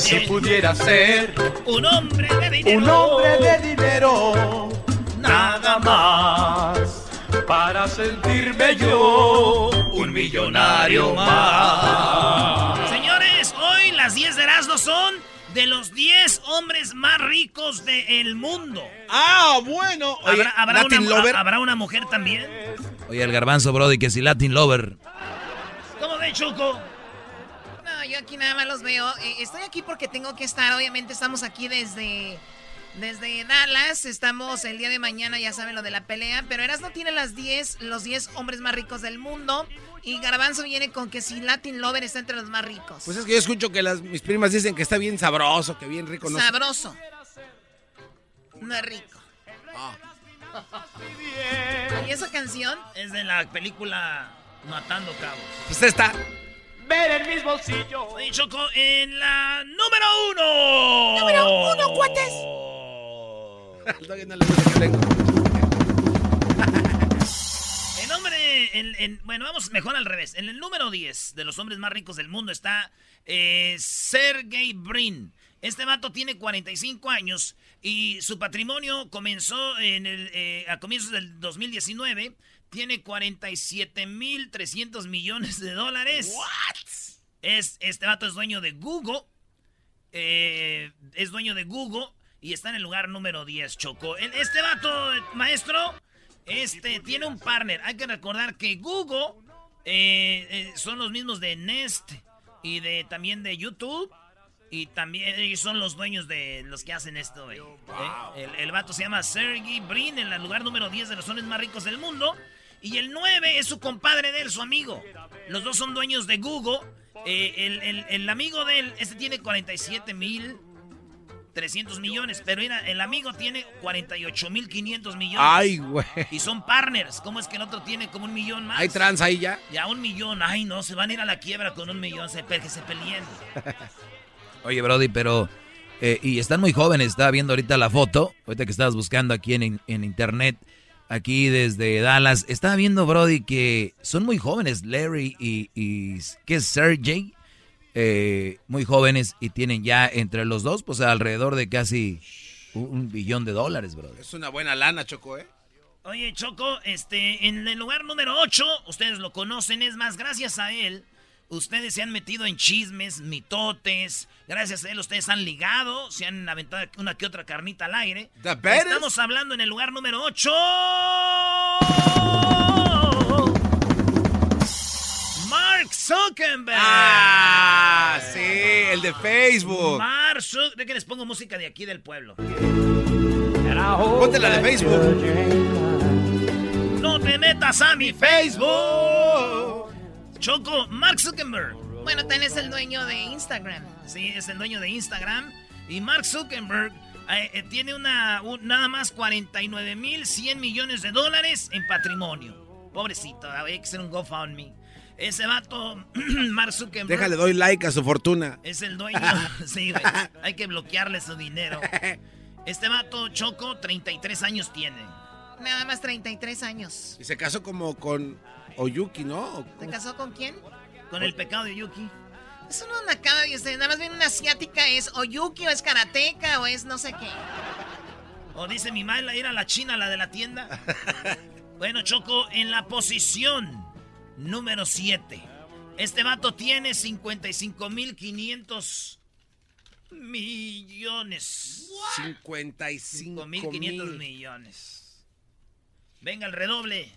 Si pudiera ser un hombre de dinero, un hombre de dinero, nada más para sentirme yo un millonario más. Señores, hoy las 10 de Erasmo son de los 10 hombres más ricos del mundo. Ah, bueno. Oye, ¿Habrá, habrá Latin una, Lover. ¿Habrá una mujer también? Oye, el garbanzo, Brody, que si Latin Lover. ¿Cómo ven, Choco? Yo aquí nada más los veo. Eh, estoy aquí porque tengo que estar. Obviamente estamos aquí desde, desde Dallas. Estamos el día de mañana, ya saben lo de la pelea. Pero Eras no tiene las 10, los 10 hombres más ricos del mundo. Y Garbanzo viene con que si Latin Lover está entre los más ricos. Pues es que yo escucho que las, mis primas dicen que está bien sabroso, que bien rico. No. Sabroso. No es rico. ¿Y esa canción? Es de la película Matando Cabos. Pues está. Ver en mis bolsillos. Oye, Choco, en la número uno. Número uno, cuates. El hombre, en- en- bueno, vamos mejor al revés. En el número 10 de los hombres más ricos del mundo está eh, Sergey Brin. Este vato tiene 45 años y su patrimonio comenzó en el, eh, a comienzos del 2019. Tiene 47.300 millones de dólares. Es, este vato es dueño de Google. eh, es dueño de Google y está en el lugar número 10, Choco. Este vato, maestro, este tiene un partner. Hay que recordar que Google eh, eh, son los mismos de Nest y de también de YouTube. Y también ellos son los dueños de los que hacen esto. ¿Eh? El, el vato se llama Sergey Brin, en el lugar número 10 de los hombres más ricos del mundo. Y el 9 es su compadre de él, su amigo. Los dos son dueños de Google. Eh, el, el- el amigo de él, este tiene 47 mil 300 millones. Pero mira, el amigo tiene 48 mil 500 millones. Ay, güey. Y son partners. ¿Cómo es que el otro tiene como un millón más? Hay trans ahí ya. Ya un millón. Ay, no, se van a ir a la quiebra con un millón. Se, que se peleen. Oye, Brody, pero... eh, y están muy jóvenes, estaba viendo ahorita la foto, ahorita que estabas buscando aquí en, en internet, aquí desde Dallas, estaba viendo, Brody, que son muy jóvenes, Larry y, y ¿qué es Sergey? Eh, muy jóvenes y tienen ya entre los dos, pues alrededor de casi un, un billón de dólares, Brody. Es una buena lana, Choco, ¿eh? Oye, Choco, este, en el lugar número 8, ustedes lo conocen, es más, gracias a él, ustedes se han metido en chismes, mitotes, gracias a él ustedes han ligado, se han aventado una que otra carnita al aire. Estamos hablando en el lugar número 8. Mark Zuckerberg. Ah, sí, el de Facebook. Mark Zuckerberg. ¿De que les pongo música de aquí del pueblo? Ponte la de Facebook. No te metas a mi Facebook. Choco, Mark Zuckerberg. Bueno, también es el dueño de Instagram. Sí, es el dueño de Instagram. Y Mark Zuckerberg eh, eh, tiene una, un- nada más 49 mil 100 millones de dólares en patrimonio. Pobrecito, había que hacer un GoFundMe. Ese vato, Mark Zuckerberg, Déjale, doy like a su fortuna. es el dueño. sí, güey, hay que bloquearle su dinero. Este vato, Choco, 33 años tiene. Nada más 33 años. Y se casó como con Oyuki, ¿no? ¿O ¿Se casó con quién? Con el pecado de Yuki. Eso no me acaba de usted. Nada más bien una asiática es o Yuki o es karateca o es no sé qué. O dice mi madre, ir a la china, la de la tienda. bueno, Choco, en la posición número 7. Este vato tiene 55.500 millones. 55 5.500 mil. millones. Venga el redoble.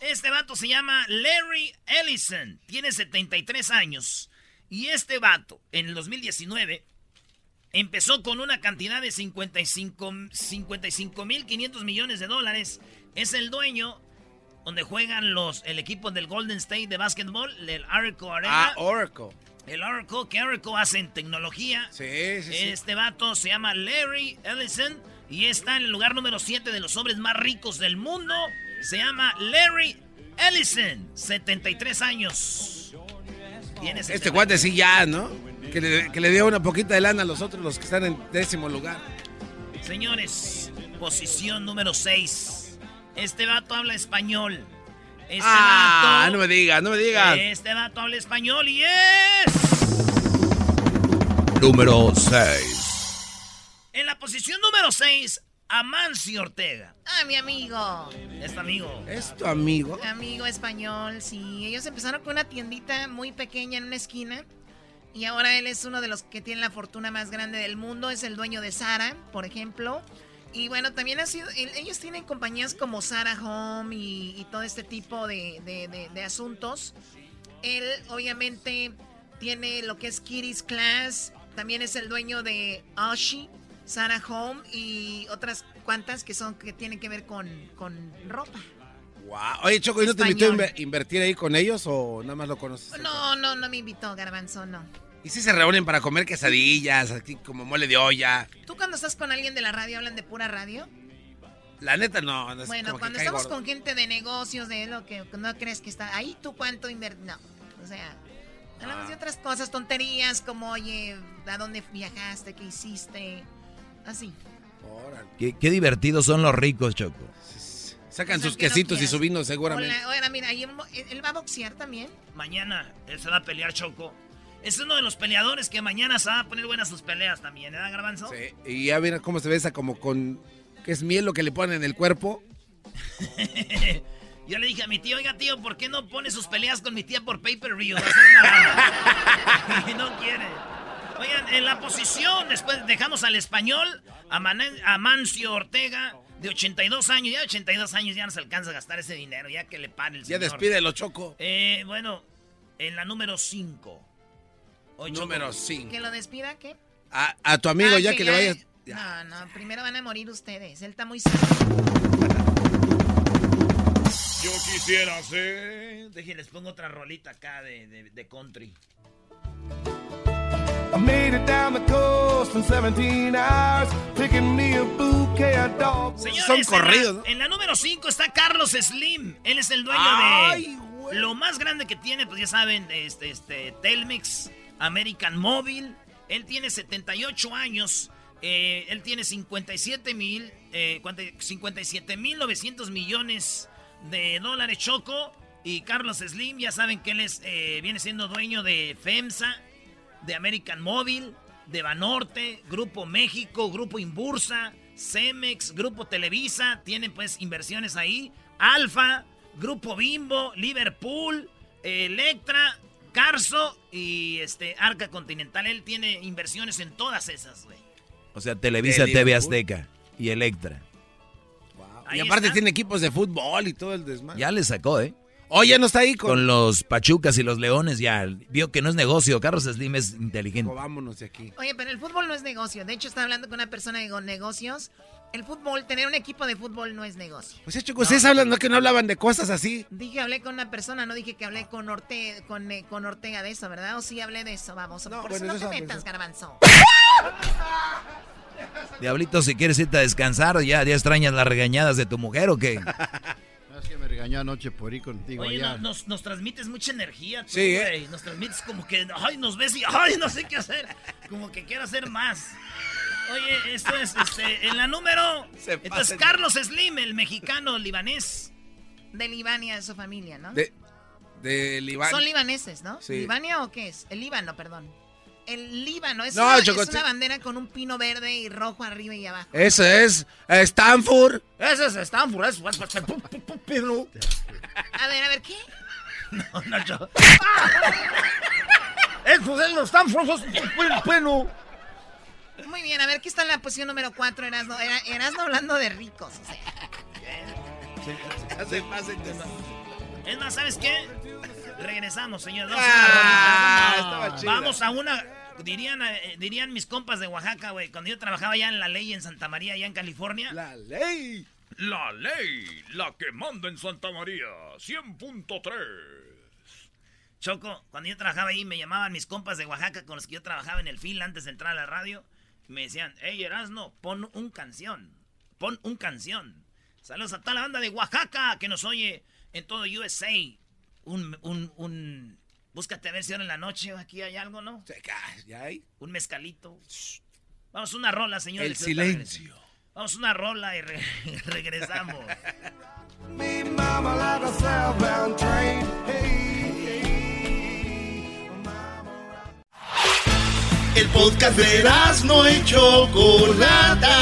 Este vato se llama Larry Ellison. Tiene 73 años. Y este vato, en el 2019, empezó con una cantidad de 55 55.500 millones de dólares. Es el dueño donde juegan los, el equipo del Golden State de básquetbol, el Oracle Arena. Ah, Oracle. El Oracle, que Oracle hacen tecnología. Sí, sí, sí. Este vato se llama Larry Ellison y está en el lugar número 7 de los hombres más ricos del mundo. Se llama Larry Ellison, 73 años. Tiene Este 70. guante sí ya, ¿no? Que le, que le dio una poquita de lana a los otros, los que están en décimo lugar. Señores, posición número 6. Este vato habla español. Este ah, vato. no me digas, no me digas. Este vato habla español y es. Número 6. En la posición número 6, Amancio Ortega. Ah, mi amigo. Este amigo. ¿Es tu amigo? Amigo español, sí. Ellos empezaron con una tiendita muy pequeña en una esquina. Y ahora él es uno de los que tiene la fortuna más grande del mundo. Es el dueño de Sara, por ejemplo. Y bueno, también ha sido. el- Ellos tienen compañías como Sara Home y, y todo este tipo de, de- de- de asuntos. Él, obviamente, tiene lo que es Kitty's Class. También es el dueño de Oshi, Sara Home y otras cuantas que son que tienen que ver con, con ropa. Wow. Oye, Choco, ¿y no te invitó a invertir ahí con ellos o nada más lo conoces? No, no, no me invitó, Garbanzo, no. Y si se reúnen para comer quesadillas, así como mole de olla. ¿Tú cuando estás con alguien de la radio hablan de pura radio? La neta no. no Bueno, cuando estamos gordo. con gente de negocios, de lo que no crees que está ahí, ¿tú cuánto invertir? No, o sea, hablamos de Ah. otras cosas, tonterías como, oye, ¿a dónde viajaste? ¿Qué hiciste? Así. Órale. Qué, qué divertidos son los ricos, Choco. Sacan O sea, sus que no quesitos y su vino seguramente. Hola, ahora mira, él, él va a boxear también. Mañana él se va a pelear, Choco. Es uno de los peleadores que mañana se va a poner buenas sus peleas también, ¿verdad, Garbanzo? Sí, y ya mira cómo se besa como con... que es miel lo que le ponen en el cuerpo. Yo le dije a mi tío, oiga tío, ¿por qué no pone sus peleas con mi tía por pay-per-view? Va a ser una y no quiere. Oigan, en la posición, después dejamos al español, a, Mancio Ortega, de 82 años. Ya de 82 años ya no se alcanza a gastar ese dinero, ya que le pare el Ya señor. despídelo, Choco. Eh, bueno, en la número 5. Número 5. ¿Que lo despida qué? A, a tu amigo, Ah, ya que, le vayas... No, no, primero van a morir ustedes. Él está muy. Yo quisiera ser. Déjenles pongo otra rolita acá de, de- de country. I made it down the coast in 17 hours, picking me a bouquet of dogs. Señores, Son en la- corridos, ¿no? En la, número 5 está Carlos Slim. Él es el dueño Ay, de. güey. Lo más grande que tiene, pues ya saben, este, este, Telmex, American Mobile. Él tiene 78 años. eh, él tiene 57 mil, eh, 57 mil 900 millones de dólares choco. Y Carlos Slim, ya saben que él es, eh, viene siendo dueño de FEMSA, de American Mobile, de Banorte, Grupo México, Grupo Inbursa, Cemex, Grupo Televisa, tienen pues inversiones ahí, Alfa, Grupo Bimbo, Liverpool, Electra, Carso y este Arca Continental. Él tiene inversiones en todas esas, güey. O sea, Televisa, TV. Azteca y Electra. Y aparte está. tiene equipos de fútbol y todo el desmadre. Ya le sacó, ¿eh? Oye, no está ahí con... Con los Pachucas y los Leones ya vio que no es negocio. Carlos Slim es inteligente. Vámonos de aquí. Oye, pero el fútbol no es negocio. De hecho, estaba hablando con una persona de negocios. El fútbol, tener un equipo de fútbol no es negocio. Pues Choco, ustedes hablan, no que no hablaban de cosas así. Dije, hablé con una persona, no dije que hablé con, Orte, con, eh, con Ortega de eso, ¿verdad? O sí hablé de eso, vamos. No, Por bueno, eso no eso- te metas, eso- garbanzo. Diablito, si quieres irte a descansar, ya, ya extrañas las regañadas de tu mujer o qué? Que me regañó anoche por ir contigo Oye, allá. no- nos, nos transmites mucha energía, tú, Sí, ¿eh? güey. Nos transmites como que, ay, nos ves y, ay, no sé qué hacer. Como que quiero hacer más. Oye, esto es, este, en la número... Se Entonces, pasen. Carlos Slim, el mexicano libanés. De Libania, su familia, ¿no? De, de Libán. Son libaneses, ¿no? Sí. ¿Libania o qué es? El Líbano, perdón. El Líbano es, No, una, Choco, es una te- bandera con un pino verde y rojo arriba y abajo. Eso es Stanford. Ese es Stanford, es... A ver, a ver, ¿qué? No, no, yo... Eso es los Stanford, bueno. Muy bien, a ver, ¿qué está en la posición número 4, Erasno? Era- Erasno hablando de ricos. o sea. Se pasen. Es más, ¿sabes qué? Regresamos, señor. Vamos, Ah, chida. Vamos a una. Dirían, eh, dirían mis compas de Oaxaca, güey. Cuando yo trabajaba allá en la ley en Santa María, allá en California. La ley. La ley, la que manda en Santa María, 100.3. Choco, cuando yo trabajaba ahí, me llamaban mis compas de Oaxaca con los que yo trabajaba en el fil antes de entrar a la radio. Me decían, hey Erasno, pon un canción. Pon un canción. Saludos a toda la banda de Oaxaca que nos oye en todo USA. Un, un, un. Búscate a ver si ahora en la noche aquí hay algo, ¿no? ¿Ya hay? Un mezcalito. Vamos una rola, señores. El silencio. Vamos una rola y, re regresamos. El podcast de no y Chocolata.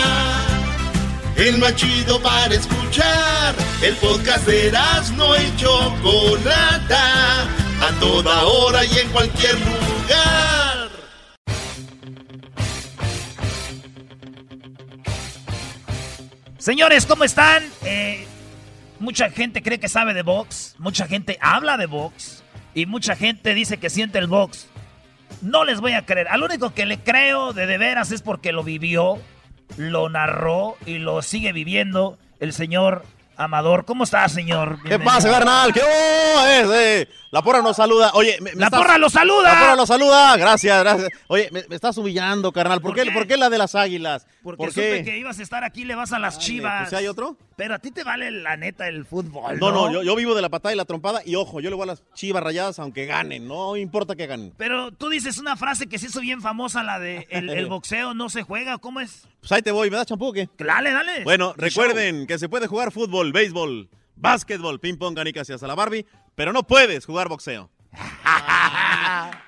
El más chido para escuchar. El podcast de no y Chocolata. A toda hora y en cualquier lugar. Señores, ¿cómo están? Eh, mucha gente cree que sabe de box, mucha gente habla de box y mucha gente dice que siente el box. No les voy a creer. Al único que le creo de de veras es porque lo vivió, lo narró y lo sigue viviendo el señor Amador. ¿Cómo está, señor? ¿Qué pasa, carnal? ¿Qué oh, La porra nos saluda. Oye, me, la porra lo saluda. La porra lo saluda. Gracias, gracias. Oye, me, estás humillando, carnal. ¿Por, qué? ¿Por qué la de las águilas? Porque ¿Por supe que ibas a estar aquí, le vas a las chivas. Pues, ¿hay otro? Pero a ti te vale la neta el fútbol. No, no, no, yo, vivo de la patada y la trompada. Y ojo, yo le voy a las chivas rayadas aunque ganen. No importa que ganen. Pero tú dices una frase que se hizo bien famosa, la de el, boxeo no se juega. ¿Cómo es? Pues ahí te voy. ¿Me das champú o qué? Dale, dale. Bueno, recuerden que se puede jugar fútbol, béisbol, básquetbol, ping pong, canicas y hasta la Barbie, pero no puedes jugar boxeo.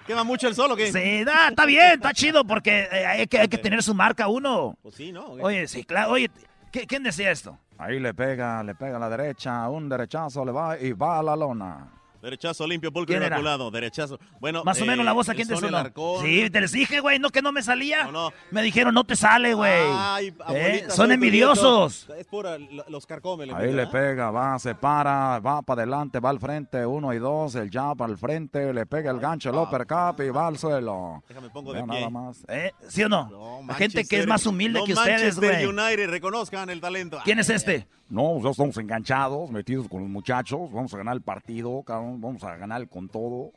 ¿Quema mucho el solo qué? Sí, da, está bien, está chido porque eh, hay, que, hay que tener su marca uno. Pues sí, ¿no? Oye, sí, claro. Oye, ¿quién decía esto? Ahí le pega, le pega a la derecha, un derechazo le va y va a la lona. Derechazo limpio, pulcro inmaculado. Derechazo. Bueno, más o menos la voz a quién te sonó. Sí, te les dije, güey, no que no me salía. No, no. Me dijeron, no te sale, güey. Ay, ¿Eh? Son envidiosos. Es pura los carcomes. Ahí le pega, va, se para, va para adelante, va al frente, uno y dos, el jab al frente, le pega el gancho, el uppercut y va al suelo. Déjame pongo de pie. nada más. ¿Eh? ¿Sí o no? la gente que es más humilde que ustedes, güey. United, reconozcan el talento. ¿Quién es este? No, nosotros estamos enganchados, metidos con los muchachos. Vamos a ganar el partido, cabrón. Vamos a ganar con todo.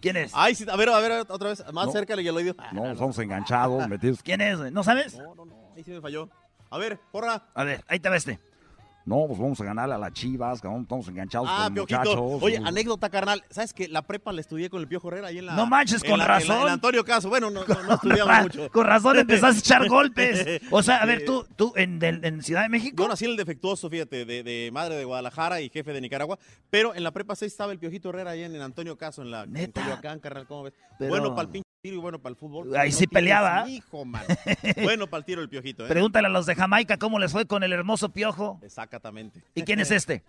¿Quién es? Ay, sí, a ver, a ver, otra vez. Más cerca le lo No, estamos enganchados, metidos. ¿Quién es? ¿No sabes? No, no, no. Ahí sí me falló. A ver, porra. A ver, ahí te va este. No, pues vamos a ganar a las chivas, cabrón, estamos enganchados ah, con muchachos. Oye, anécdota, carnal. ¿Sabes que la prepa la estudié con el Piojo Herrera ahí en la... No manches, con razón. En, Antonio Caso. Bueno, no, no, estudiamos mucho. Con razón empezaste a echar golpes. O sea, a ver, tú, tú en, en Ciudad de México... Yo nací en el defectuoso, fíjate, de, de, madre de Guadalajara y jefe de Nicaragua, pero en la prepa 6 estaba el Piojito Herrera ahí en, Antonio Caso, en la... ¿Neta? En carnal, ¿cómo ves? Bueno, pinche tiro y bueno para el fútbol. Ahí sí peleaba. Hijo, bueno para el tiro el Piojito, ¿eh? Pregúntale a los de Jamaica cómo les fue con el hermoso Piojo. Exactamente. ¿Y quién es este?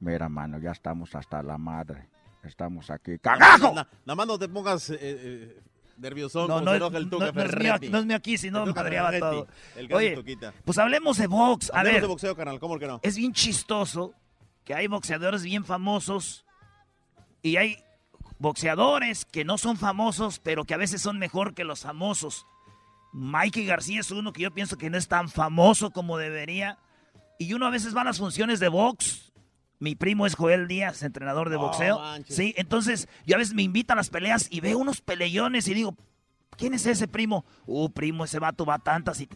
Mira, mano, ya estamos hasta la madre. Estamos aquí. ¡Cagajo! Nada más no te pongas eh, eh, nervioso. No, no, no, no, es mío aquí, sino madreaba todo. Oye, pues hablemos de box. A hablemos ver, de boxeo, canal, ¿cómo que no? Es bien chistoso que hay boxeadores bien famosos y hay boxeadores que no son famosos, pero que a veces son mejor que los famosos. Mikey García es uno que yo pienso que no es tan famoso como debería. Y uno a veces va a las funciones de box. Mi primo es Joel Díaz, entrenador de boxeo. sí, entonces yo a veces me invita a las peleas y veo unos peleones y digo, ¿quién es ese primo? Uh, primo, ese vato va tantas y...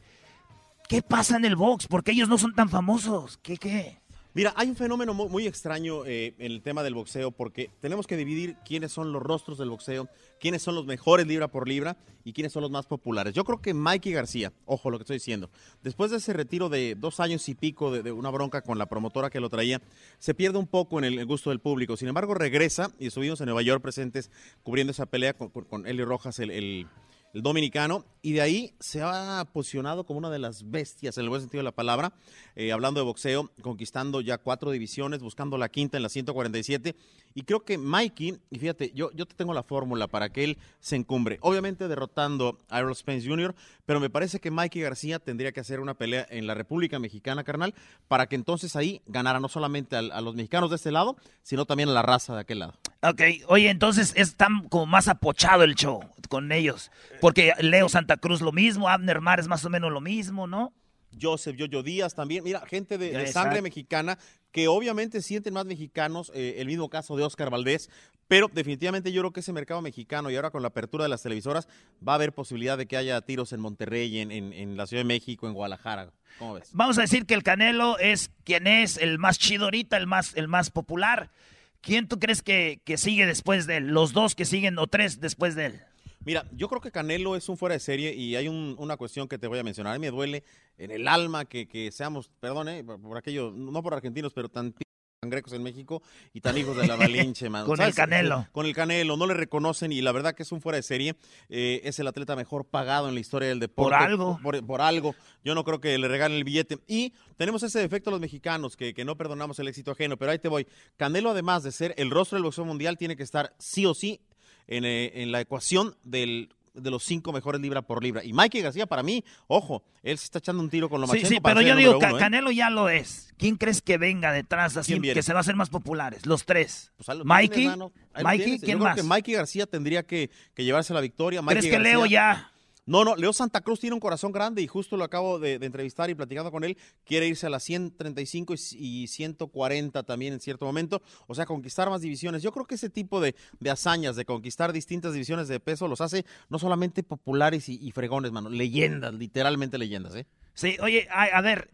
¿Qué pasa en el box? Porque ellos no son tan famosos. ¿Qué qué? Mira, hay un fenómeno muy, extraño eh, en el tema del boxeo porque tenemos que dividir quiénes son los rostros del boxeo, quiénes son los mejores libra por libra y quiénes son los más populares. Yo creo que Mikey García, ojo lo que estoy diciendo, después de ese retiro de dos años y pico de, una bronca con la promotora que lo traía, se pierde un poco en el, gusto del público. Sin embargo, regresa y estuvimos en Nueva York presentes cubriendo esa pelea con, con, Eli Rojas, el el dominicano, y de ahí se ha posicionado como una de las bestias, en el buen sentido de la palabra, eh, hablando de boxeo, conquistando ya cuatro divisiones, buscando la quinta en la 147, y creo que Mikey, y fíjate, yo, yo te tengo la fórmula para que él se encumbre, obviamente derrotando a Errol Spence Jr., pero me parece que Mikey García tendría que hacer una pelea en la República Mexicana, carnal, para que entonces ahí ganara no solamente a los mexicanos de este lado, sino también a la raza de aquel lado. Ok, oye, entonces es tan como más apochado el show con ellos. Porque Leo Santa Cruz lo mismo, Abner Mar es más o menos lo mismo, ¿no? Joseph Yoyo Díaz también. Mira, gente de, sangre mexicana que obviamente sienten más mexicanos, eh, el mismo caso de Oscar Valdés, pero definitivamente yo creo que ese mercado mexicano y ahora con la apertura de las televisoras va a haber posibilidad de que haya tiros en Monterrey, en, en- en la Ciudad de México, en Guadalajara. ¿Cómo ves? Vamos a decir que el Canelo es quien es el más chido ahorita, el más, el más popular. ¿Quién tú crees que, que sigue después de él? Los dos que siguen o tres después de él. Mira, yo creo que Canelo es un fuera de serie y hay un- una cuestión que te voy a mencionar. A mí me duele en el alma que, que seamos, perdón, eh, por, por aquello, no por argentinos, pero tan cangrecos en México y tan hijos de la Malinche, man. Con el Canelo. Con el Canelo, no le reconocen y la verdad que es un fuera de serie. Eh, es el atleta mejor pagado en la historia del deporte. Por algo. Por, por algo. Yo no creo que le regalen el billete. Y tenemos ese defecto los mexicanos, que, que no perdonamos el éxito ajeno, pero ahí te voy. Canelo, además de ser el rostro del boxeo mundial, tiene que estar sí o sí en, eh, en la ecuación del, de los cinco mejores libra por libra. Y Mikey García, para mí, ojo, él se está echando un tiro con lo Sí, sí, pero yo digo, uno, ¿eh? Canelo ya lo es. ¿Quién crees que venga detrás así, que se va a hacer más populares? Los tres. Pues lo Mikey, tienes, Mikey. ¿quién Yo creo más? que Mikey García tendría que, que llevarse la victoria. ¿Crees que Leo ya? No, no, Leo Santa Cruz tiene un corazón grande y justo lo acabo de, entrevistar y platicando con él. Quiere irse a las 135 y, y 140 también en cierto momento. O sea, conquistar más divisiones. Yo creo que ese tipo de, de hazañas, de conquistar distintas divisiones de peso, los hace no solamente populares y, y fregones, mano. Leyendas, literalmente leyendas, ¿eh? Sí, oye, a, a ver,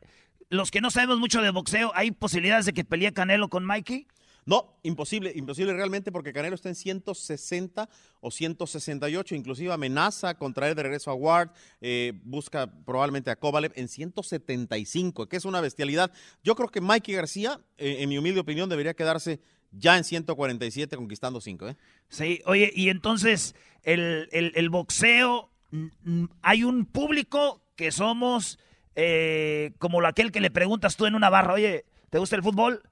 los que no sabemos mucho de boxeo, ¿hay posibilidades de que pelee Canelo con Mikey? No, imposible, imposible realmente porque Canelo está en 160 o 168, inclusive amenaza con traer de regreso a Ward, eh, busca probablemente a Kovalev en 175, que es una bestialidad. Yo creo que Mikey García, eh, en mi humilde opinión, debería quedarse ya en 147 conquistando 5, ¿eh? Sí, oye, y entonces el, boxeo, hay un público que somos eh, como aquel que le preguntas tú en una barra, oye, ¿te gusta el fútbol?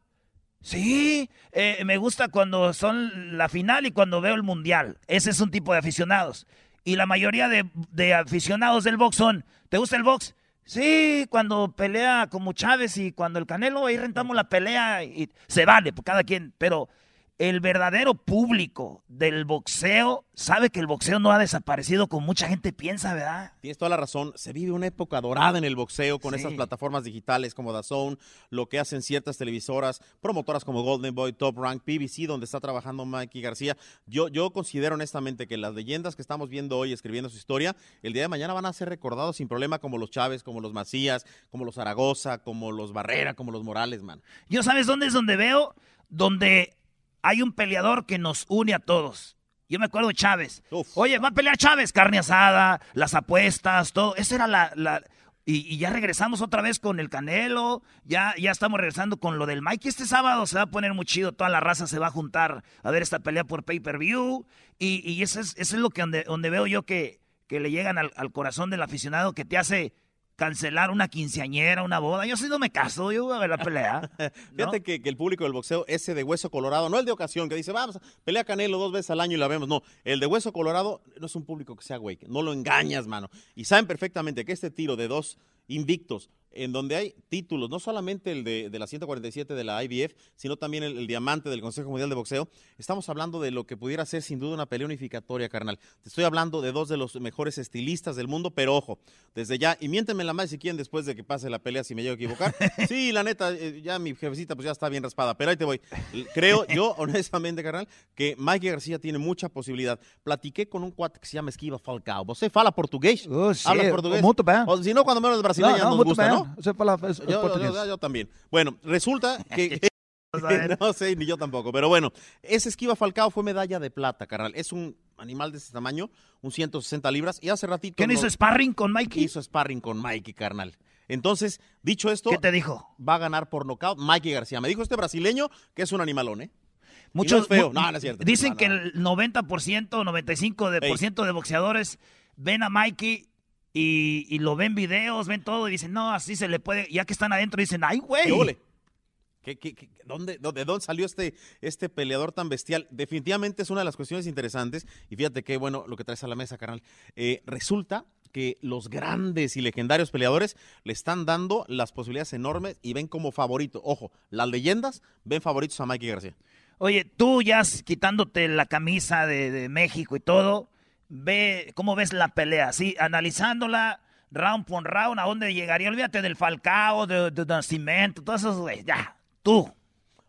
Sí, eh, me gusta cuando son la final y cuando veo el mundial. Ese es un tipo de aficionados. Y la mayoría de, aficionados del box son, ¿te gusta el box? Sí, cuando pelea como Chávez y cuando el Canelo, ahí rentamos la pelea y se vale, por cada quien. Pero el verdadero público del boxeo sabe que el boxeo no ha desaparecido como mucha gente piensa, ¿verdad? Tienes toda la razón. Se vive una época dorada en el boxeo con Sí. esas plataformas digitales como DAZN, lo que hacen ciertas televisoras, promotoras como Golden Boy, Top Rank, PBC, donde está trabajando Mikey García. Yo, yo considero honestamente que las leyendas que estamos viendo hoy escribiendo su historia, el día de mañana van a ser recordados sin problema como los Chávez, como los Macías, como los Zaragoza, como los Barrera, como los Morales, man. Yo sabes dónde es donde veo, donde hay un peleador que nos une a todos. Yo me acuerdo de Chávez. Oye, va a pelear Chávez, carne asada, las apuestas, todo. Esa era la... la- y, y ya regresamos otra vez con el Canelo, ya, ya estamos regresando con lo del Mike. Este sábado se va a poner muy chido, toda la raza se va a juntar a ver esta pelea por pay-per-view. Y, y eso, es, eso es lo que donde, donde veo yo que, que le llegan al, al corazón del aficionado, que te hace cancelar una quinceañera, una boda. Yo sí no me caso, yo voy a ver la pelea. Fíjate que, que el público del boxeo, ese de hueso colorado, no el de ocasión, que dice, vamos, pelea Canelo dos veces al año y la vemos. No, el de hueso colorado no es un público que sea güey, no lo engañas, mano. Y saben perfectamente que este tiro de dos invictos, en donde hay títulos, no solamente el de, de la 147 de la IBF, sino también el, el diamante del Consejo Mundial de Boxeo, estamos hablando de lo que pudiera ser sin duda una pelea unificatoria, carnal. Te estoy hablando de dos de los mejores estilistas del mundo, pero ojo, desde ya, y miéntenme la madre si quieren después de que pase la pelea, si me llego a equivocar. Sí, la neta, eh, ya mi jefecita pues ya está bien raspada, pero ahí te voy. Creo yo, honestamente, carnal, que Mike García tiene mucha posibilidad. Platiqué con un cuate que se llama Esquiva Falcao. ¿Você fala portugués? sí, ¿Hablas portugués? O si no, cuando menos brasileñas No, no, nos gusta, bem. ¿no? Es- Yo, yo- portugués. yo- yo también. Bueno, resulta que... no sé, ni yo tampoco. Pero bueno, ese esquiva Falcao fue medalla de plata, carnal. Es un animal de ese tamaño, un 160 libras. Y hace ratito... ¿Quién hizo sparring con Mikey? Hizo sparring con Mikey, carnal. Entonces, dicho esto... ¿Qué te dijo? Va a ganar por nocaut Mikey García. Me dijo este brasileño que es un animalón, ¿eh? Muchos, no es feo. No, no es cierto. Dicen No, no, que el 90% o 95% de, por ciento de boxeadores ven a Mikey y, y lo ven videos, ven todo y dicen, no, así se le puede. Ya que están adentro dicen, ay, güey. ¿Qué? ¿Qué- qué- dónde, dónde- ¿De dónde salió este, este peleador tan bestial? Definitivamente es una de las cuestiones interesantes. Y fíjate qué bueno lo que traes a la mesa, carnal. Eh, resulta que los grandes y legendarios peleadores le están dando las posibilidades enormes y ven como favorito. Ojo, las leyendas ven favoritos a Mikey García. Oye, tú ya quitándote la camisa de, de México y todo, ve cómo ves la pelea, así, analizándola, round por round, ¿a dónde llegaría? Olvídate del Falcao, de, de, Nacimiento, todos esos, güey. Ya, tú.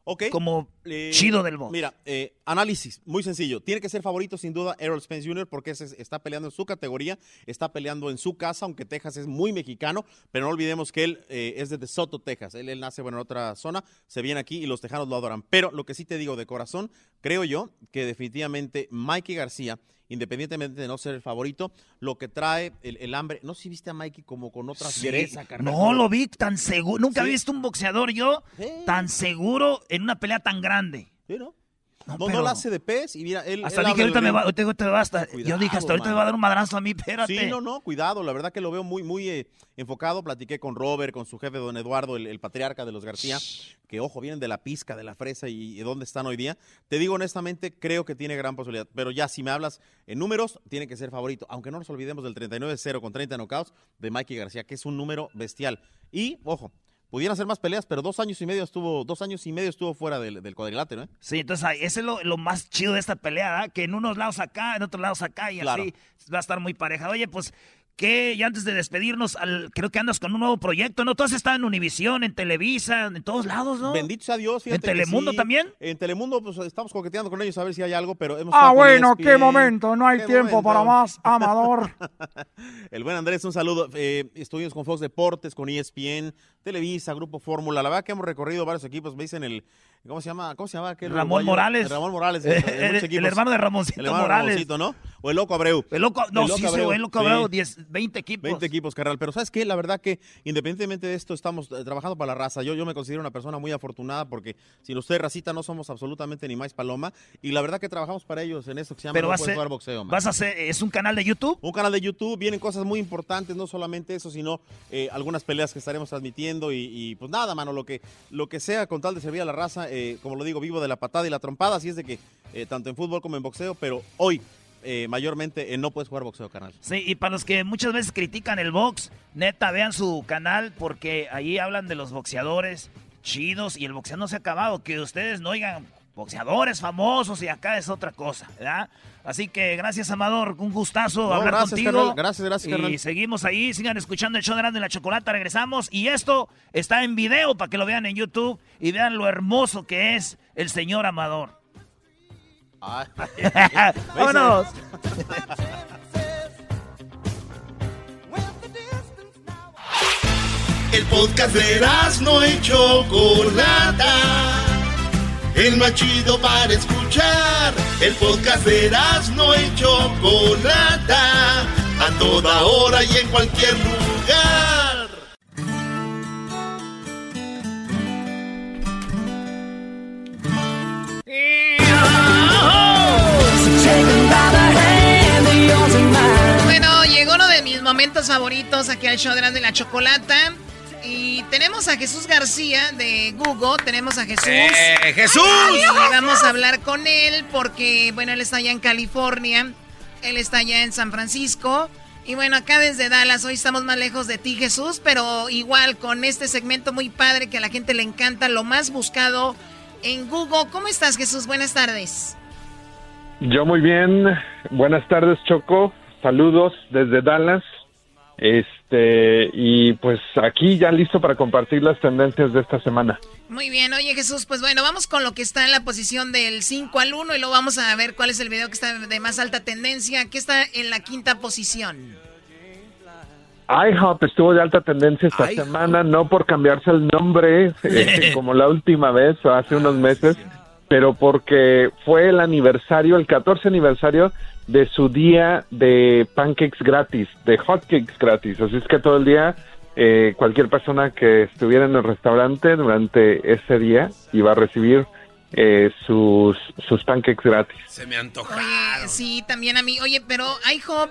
Ok. Como Eh, chido del box. Mira, eh, análisis, muy sencillo. Tiene que ser favorito sin duda Errol Spence Jr. porque ese está peleando en su categoría, está peleando en su casa, aunque Texas es muy mexicano, pero no olvidemos que él eh, es de DeSoto, Texas. Él, él nace bueno, en otra zona, se viene aquí y los tejanos lo adoran. Pero lo que sí te digo de corazón, creo yo que definitivamente Mikey García, independientemente de no ser el favorito, lo que trae el, el hambre, no sé si viste a Mikey como con otras Sí. fiereza, carnal. No lo vi tan seguro. Nunca Sí. he visto un boxeador yo tan seguro en una pelea tan grande. Sí, ¿no? No, No, pero- no la hace de pez y mira, él... Hasta él dije, ahorita me, va, va hasta- Yo Cuidado, dije, hasta ahorita me va a dar un madrazo a mí, espérate. Sí, no, no, cuidado. La verdad que lo veo muy, muy eh, enfocado. Platiqué con Robert, con su jefe, don Eduardo, el, el patriarca de los García, que ojo, vienen de la pizca, de la fresa y, y dónde están hoy día. Te digo honestamente, creo que tiene gran posibilidad. Pero ya, si me hablas en números, tiene que ser favorito. Aunque no nos olvidemos del 39-0 con 30 knockouts de Mikey García, que es un número bestial. Y, ojo, pudieran ser más peleas, pero dos años y medio estuvo, dos años y medio estuvo fuera del, del cuadrilátero, ¿eh? Sí, entonces ese es lo, lo más chido de esta pelea, ¿verdad? Que en unos lados acá, en otros lados acá y Claro. así va a estar muy pareja. Oye, pues, que ya antes de despedirnos, al- creo que andas con un nuevo proyecto, ¿no? Tú has estado en Univisión, en Televisa, en todos lados, ¿no? Bendito sea Dios, fíjate. ¿En Telemundo sí. también? En Telemundo, pues estamos coqueteando con ellos a ver si hay algo, pero hemos Ah, bueno, qué momento, no hay tiempo momento. para más, amador. El buen Andrés, un saludo. Eh, estuvimos con Fox Deportes, con ESPN, Televisa, Grupo Fórmula. La verdad que hemos recorrido varios equipos. Me dicen el. ¿Cómo se llama? ¿Cómo se llama? aquel Ramón uruguayo? Morales. Ramón Morales. Eh, el- el hermano de Ramoncito El hermano Morales. Ramoncito, ¿no? O el Loco Abreu. El loco, no, El Loco sí, Abreu, el loco sí. Abreu, 10, 20 equipos. 20 equipos, carnal. Pero ¿sabes qué? La verdad que independientemente de esto, estamos eh, trabajando para la raza. Yo, yo me considero una persona muy afortunada porque sin ustedes, racita, no somos absolutamente ni más paloma. Y la verdad que trabajamos para ellos en esto que se llama Pero No vas a Puedes ser- Jugar boxeo. man. vas a hacer, es un canal de YouTube. Un canal de YouTube, vienen cosas muy importantes, no solamente eso, sino eh, algunas peleas que estaremos transmitiendo y, y, pues nada, mano, lo que, lo que sea con tal de servir a la raza, eh, como lo digo, vivo de la patada y la trompada, así es de que eh, tanto en fútbol como en boxeo, pero hoy eh, mayormente no puedes jugar boxeo, canal. Sí, y para los que muchas veces critican el box, neta, vean su canal porque ahí hablan de los boxeadores chidos y el boxeo no se ha acabado. Que ustedes no oigan boxeadores famosos y acá es otra cosa, ¿verdad? Así que gracias, Amador, un gustazo No, hablar gracias, contigo. carnal. Gracias, gracias, Y carnal. seguimos ahí, sigan escuchando el show de Grande la Chocolata, regresamos. Y esto está en video para que lo vean en YouTube y vean lo hermoso que es el señor Amador. ¡Vámonos! El podcast de no y Chocolata. El más chido para escuchar. El podcast de no y Chocolata. A toda hora y en cualquier lugar. Bueno, llegó uno de mis momentos favoritos aquí al show de Erasmo y la Chocolata. Y tenemos a Jesús García de Google, tenemos a Jesús. ¡Eh, Jesús! Y vamos a hablar con él porque, bueno, él está allá en California, él está allá en San Francisco. Y bueno, acá desde Dallas, hoy estamos más lejos de ti, Jesús, pero igual con este segmento muy padre que a la gente le encanta, lo más buscado en Google. ¿Cómo estás, Jesús? Buenas tardes. Yo muy bien. Buenas tardes, Choco. Saludos desde Dallas. Este, y pues aquí ya listo para compartir las tendencias de esta semana. Muy bien, oye Jesús, pues bueno, vamos con lo que está en la posición del 5 al 1 y luego vamos a ver cuál es el video que está de más alta tendencia, que está en la quinta posición. IHOP estuvo de alta tendencia esta semana, no por cambiarse el nombre eh, como la última vez o hace unos meses, pero porque fue el aniversario, el 14 aniversario de su día de pancakes gratis, de hotcakes gratis. Así es que todo el día eh, cualquier persona que estuviera en el restaurante durante ese día iba a recibir eh, sus, sus pancakes gratis. Se me antoja. Oye, sí, también a mí. Oye, pero IHOP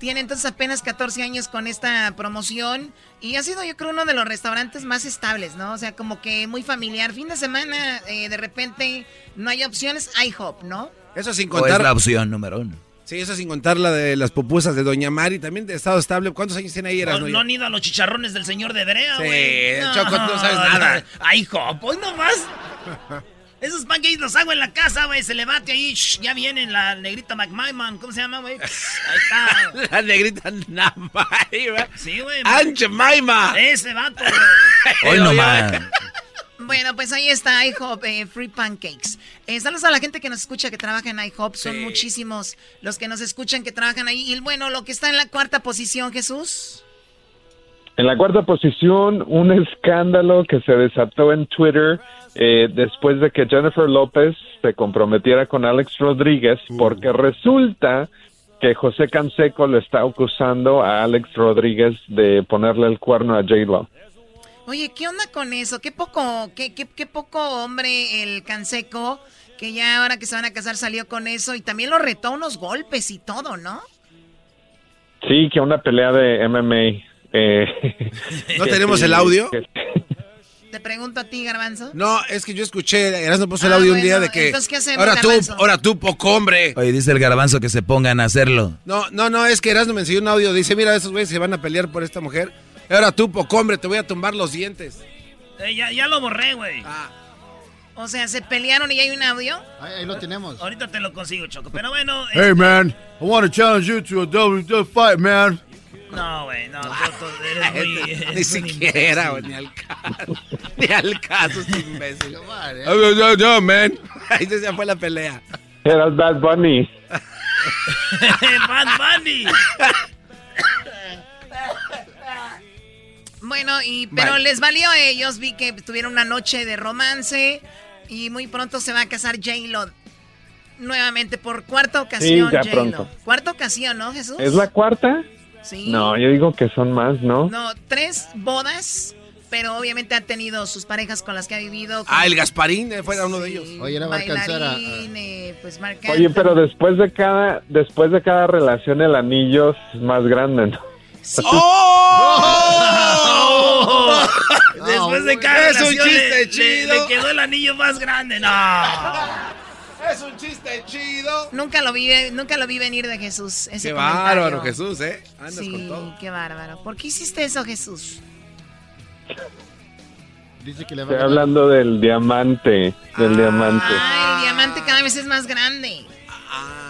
tiene entonces apenas 14 años con esta promoción y ha sido yo creo uno de los restaurantes más estables, ¿no? O sea, como que muy familiar. Fin de semana, eh, de repente no hay opciones, IHOP, ¿no? Eso sin O es contar. la opción número uno. Sí, eso sin contar la de las pupusas de Doña Mari, también de estado estable. ¿Cuántos años tiene ahí? No, Erasmo? no han ido a los chicharrones del señor de Brea, Sí, güey. Choco, tú no sabes nada. Ay, hijo, pues nomás. Esos pancakes los hago en la casa, güey. Se le bate ahí. ya viene la negrita McMahon. ¿Cómo se llama, güey? Ahí está. la negrita Namaima. Sí, güey. Anche Maima. Ese vato, güey. Hoy nomás. Bueno, pues ahí está IHOP eh, Free Pancakes. Eh, saludos a la gente que nos escucha que trabaja en IHOP. Son muchísimos los que nos escuchan que trabajan ahí. Y bueno, lo que está en la cuarta posición, Jesús. En la cuarta posición, un escándalo que se desató en Twitter eh, después de que Jennifer López se comprometiera con Alex Rodríguez, porque resulta que José Canseco le está acusando a Alex Rodríguez de ponerle el cuerno a J-Lo. Oye, ¿qué onda con eso? Qué poco, qué, qué, qué poco hombre el Canseco, que ya ahora que se van a casar salió con eso y también lo retó a unos golpes y todo, ¿no? Sí, que una pelea de MMA. Eh, ¿No tenemos el audio? Te pregunto a ti, Garbanzo. No, es que yo escuché, Erasmo puso el audio un día de que. Entonces, ¿qué hacemos, ahora tú, Garbanzo? ahora tú, poco hombre. Oye, dice el garbanzo que se pongan a hacerlo. No, no, no, es que Erasmo me enseñó un audio. Dice, mira, esos güeyes se van a pelear por esta mujer. Ahora tú, poco hombre, te voy a tumbar los dientes. Eh, ya, ya lo borré, güey. O sea, ¿se pelearon y hay un audio? Ahí, ahí lo tenemos. Ahorita te lo consigo, Choco. Pero bueno. Hey, este- man, I want to challenge you to a WWE fight, man. No, güey, no. tú- tú eres muy- eres Ni siquiera, güey, ni al caso. Ni al caso, este imbécil. No, no, no, man. Ahí ya fue la pelea. Era Bad Bunny. Bad Bunny. Bueno, y pero Vale. les valió a ellos. Vi que tuvieron una noche de romance y muy pronto se va a casar J-Lo. Nuevamente por cuarta ocasión, ya J-Lo. pronto. Cuarta ocasión, ¿no, Jesús? ¿Es la cuarta? Sí. No, yo digo que son más, ¿no? No, tres bodas, pero obviamente ha tenido sus parejas con las que ha vivido. Ah, el Gasparín eh, fuera uno de ellos. Oye, ahora va a alcanzar a- Bailarín, eh, pues Marc Oye, pero después de cada, después de cada relación el anillo es más grande, ¿no? ¡Oh! Después de cada Es un relación chiste le- le- chido. Le, quedó el anillo más grande. No. Es un chiste chido. Nunca lo vi, nunca lo vi venir de Jesús. Ese Qué comentario. bárbaro, Jesús, ¿eh? Andas sí, con todo. qué bárbaro. ¿Por qué hiciste eso, Jesús? Dice que le va a Estoy hablando del diamante, del diamante. Ah, el diamante cada vez es más grande.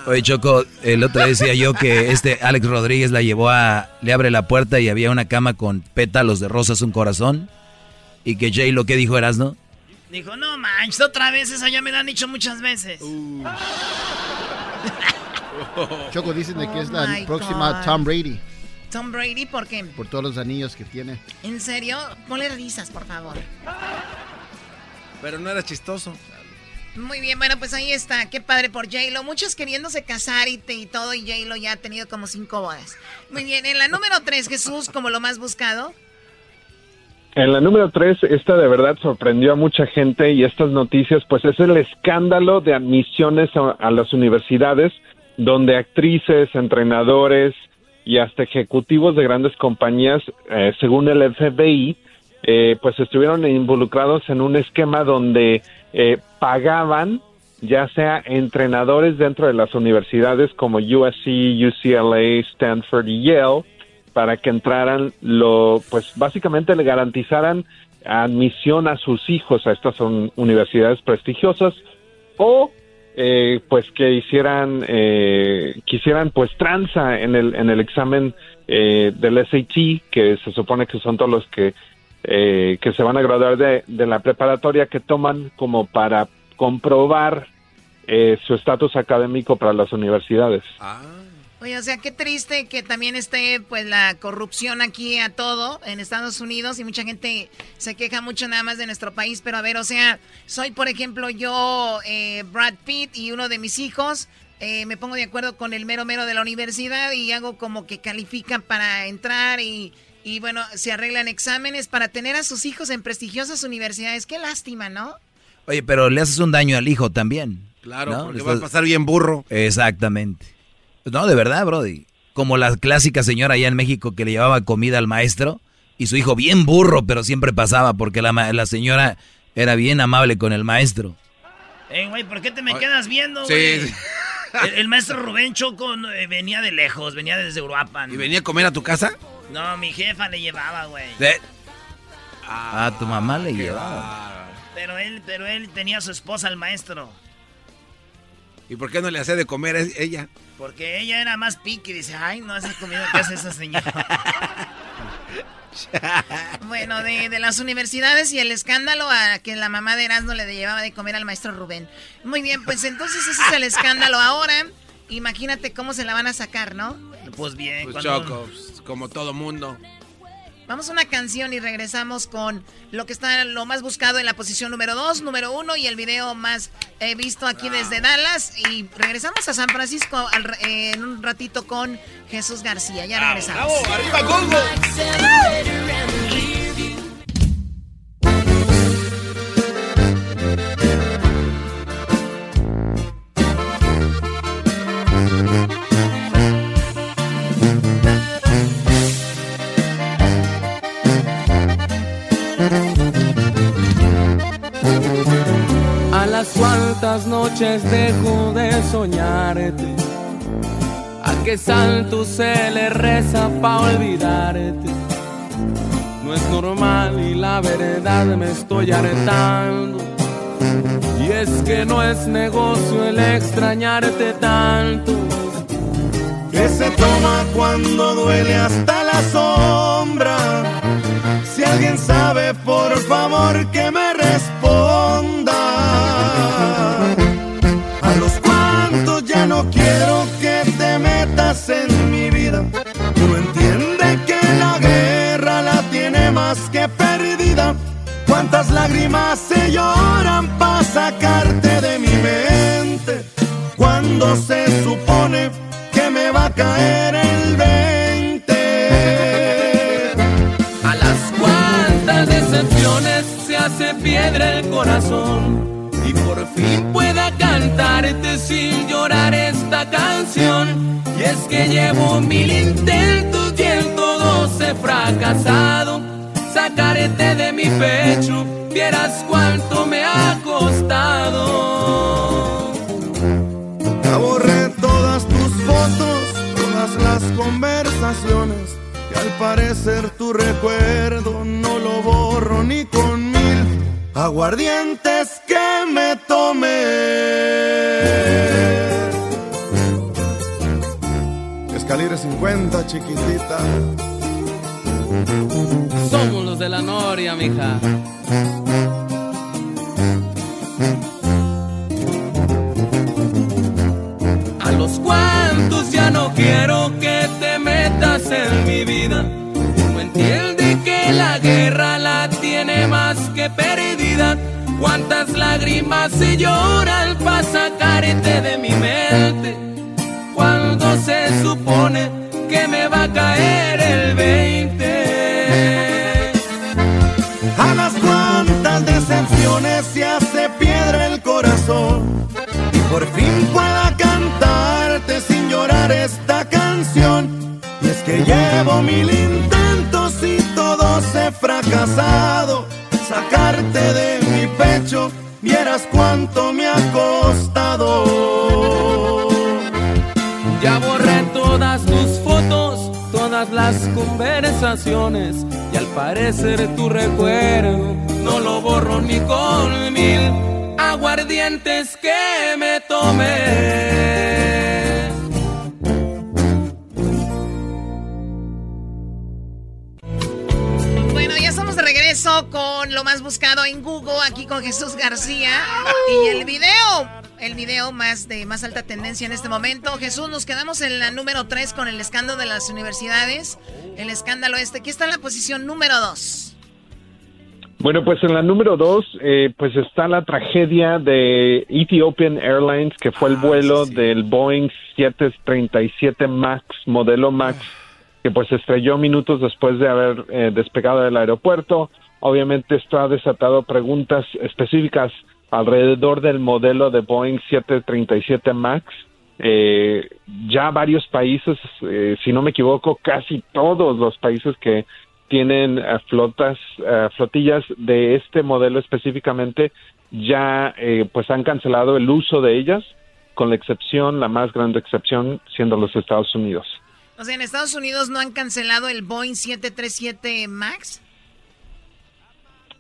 Oye, Choco, el otro día decía yo que este Alex Rodríguez la llevó a... Le abre la puerta y había una cama con pétalos de rosas, un corazón. Y que Jay lo que dijo Erasno. Dijo, no manches, otra vez esa ya me la han dicho muchas veces. Choco dicen de que es Oh la my próxima God. Tom Brady Tom Brady, ¿por qué? por todos los anillos que tiene. ¿En serio? Ponle risas, por favor. Pero no era chistoso. Muy bien, bueno, pues ahí está. Qué padre por J-Lo. Muchos queriéndose casar y, y todo, y J-Lo ya ha tenido como cinco bodas. Muy bien, en la número tres, Jesús, como lo más buscado. En la número tres, esta de verdad sorprendió a mucha gente y estas noticias, pues es el escándalo de admisiones a, las universidades, donde actrices, entrenadores y hasta ejecutivos de grandes compañías, eh, según el FBI, eh, pues estuvieron involucrados en un esquema donde eh, pagaban ya sea entrenadores dentro de las universidades como USC, UCLA, Stanford y Yale, para que entraran, lo, pues básicamente le garantizaran admisión a sus hijos a estas un- universidades prestigiosas o eh, pues que hicieran, eh, quisieran pues tranza en el, en el examen eh, del SAT, que se supone que son todos los que, eh, que se van a graduar de, de la preparatoria que toman como para comprobar eh, su estatus académico para las universidades. Oye, o sea, qué triste que también esté pues la corrupción aquí a todo en Estados Unidos y mucha gente se queja mucho nada más de nuestro país, pero a ver, o sea, soy por ejemplo yo, eh, Brad Pitt y uno de mis hijos, eh, me pongo de acuerdo con el mero mero de la universidad y hago como que califican para entrar y, y bueno, se arreglan exámenes para tener a sus hijos en prestigiosas universidades. Qué lástima, ¿no? Oye, pero le haces un daño al hijo también. Claro, ¿no? porque Le va a pasar bien burro. Exactamente. No, de verdad, Brody. Como la clásica señora allá en México que le llevaba comida al maestro y su hijo bien burro, pero siempre pasaba porque la, la señora era bien amable con el maestro. Eh, güey, ¿por qué te me quedas viendo, güey? sí. El, el maestro Rubén Choco eh, venía de lejos, venía desde Uruapan. ¿Y venía a comer a tu casa? No, mi jefa le llevaba, güey. Ah, tu mamá le llevaba. Pero él, pero él tenía a su esposa, el maestro. ¿Y por qué no le hace de comer a ella? Porque ella era más pique y dice, ay, no hace comida que hace esa señora. bueno, de, las universidades y el escándalo a que la mamá de Erasmo le llevaba de comer al maestro Rubén. Muy bien, pues entonces ese es el escándalo ahora. Imagínate cómo se la van a sacar, ¿no? Pues bien, pues Choco, pues, como todo mundo. Vamos a una canción y regresamos con lo que está lo más buscado en la posición número 2, número 1 y el video más eh, visto aquí desde Dallas. Y regresamos a San Francisco eh, en un ratito con Jesús García. Ya regresamos. ¡Arriba, Congo! Cuántas noches dejo de soñarte. A qué santo se le reza pa' olvidarte. No es normal y la verdad me estoy hartando. Y es que no es negocio el extrañarte tanto. Que se toma cuando duele hasta la sombra. Si alguien sabe, por favor que me responda. No quiero que te metas en mi vida. Tú entiendes que la guerra la tiene más que perdida. Cuántas lágrimas se lloran para sacarte de mi mente. Cuando se supone que me va a caer el 20. A las cuantas decepciones se hace piedra el corazón y por fin pueda cantarte sin llorar canción. Y es que llevo mil intentos y en todos he fracasado. Sacarte de mi pecho, vieras cuánto me ha costado. Ya borré todas tus fotos, todas las conversaciones. Que al parecer tu recuerdo no lo borro ni con mil aguardientes que me tomé. Escalera 50, chiquitita. Somos los de la Noria, mija. A los cuantos ya no quiero que te metas en mi vida. No entiende que la guerra la tiene más que perdida. Cuántas lágrimas se lloran para sacarte de mi mente. Que me va a caer el 20. A las cuantas decepciones se hace piedra el corazón. Y por fin pueda cantarte sin llorar esta canción. Y es que llevo mil intentos y todos he fracasado sacarte de mi pecho, vieras cuánto me ha costado. Conversaciones, y al parecer tu recuerdo no lo borro ni con mil aguardientes que me tomé. Eso con lo más buscado en Google, aquí con Jesús García. Y el video, el video más de más alta tendencia en este momento. Jesús, nos quedamos en la número 3 con el escándalo de las universidades. El escándalo este. Aquí está en la posición número 2. Bueno, pues en la número 2, eh, pues está la tragedia de Ethiopian Airlines, que fue el ah, vuelo del Boeing 737 MAX, modelo MAX que pues estrelló minutos después de haber eh, despegado del aeropuerto. Obviamente esto ha desatado preguntas específicas alrededor del modelo de Boeing 737 MAX. Eh, ya varios países, eh, si no me equivoco, casi todos los países que tienen flotas, flotillas de este modelo específicamente, ya pues han cancelado el uso de ellas, con la excepción, la más grande excepción, siendo los Estados Unidos. O sea, en Estados Unidos no han cancelado el Boeing 737 MAX.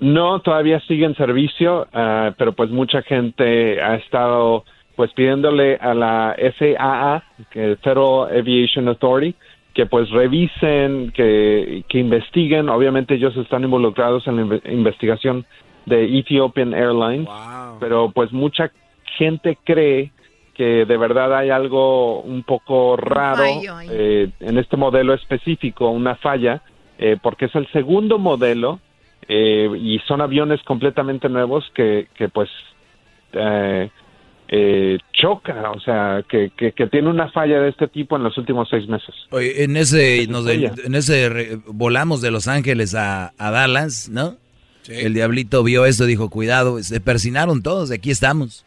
No, todavía sigue en servicio, ah, pero pues mucha gente ha estado pues pidiéndole a la FAA, que Federal Aviation Authority, que pues revisen, que, que investiguen. Obviamente ellos están involucrados en la inve- investigación de Ethiopian Airlines, pero pues mucha gente cree que de verdad hay algo un poco raro eh, en este modelo específico, una falla, eh, porque es el segundo modelo eh, y son aviones completamente nuevos que, que pues eh, eh, choca, o sea, que, que, que tiene una falla de este tipo en los últimos seis meses. Oye, en ese, nos de- ella. en ese re- volamos de Los Ángeles a, a Dallas, ¿no? El diablito vio eso, dijo, cuidado, se persinaron todos, aquí estamos.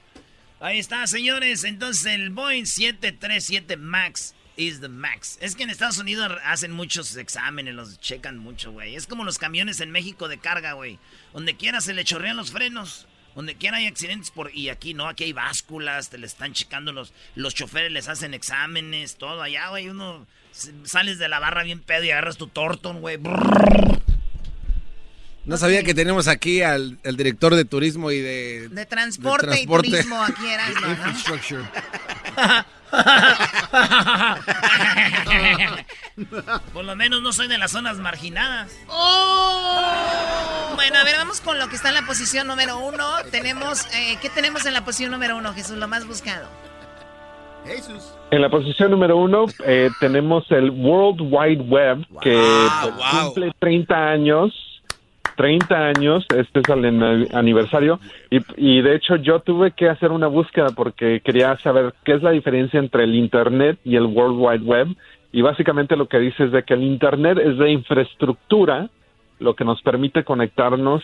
Ahí está, señores. Entonces el Boeing 737 MAX is the MAX. Es que en Estados Unidos hacen muchos exámenes, los checan mucho, güey. Es como los camiones en México de carga, güey. Donde quiera se le chorrean los frenos. Donde quiera hay accidentes por... Y aquí no, aquí hay básculas, te le están checando los... Los choferes les hacen exámenes, todo allá, güey. Uno... Sales de la barra bien pedo y agarras tu Torton, güey. No sabía que tenemos aquí al, al director de turismo y de... De transporte, de transporte. y turismo aquí eras, ¿no? Por lo menos no soy de las zonas marginadas. Bueno, a ver, vamos con lo que está en la posición número uno. Tenemos, eh, ¿qué tenemos en la posición número uno, Jesús? Lo más buscado. Jesús. En la posición número uno eh, tenemos el World Wide Web, que pues, cumple 30 años. 30 años, este es el aniversario, y, de hecho yo tuve que hacer una búsqueda porque quería saber qué es la diferencia entre el Internet y el World Wide Web, y básicamente lo que dice es de que el Internet es de infraestructura, lo que nos permite conectarnos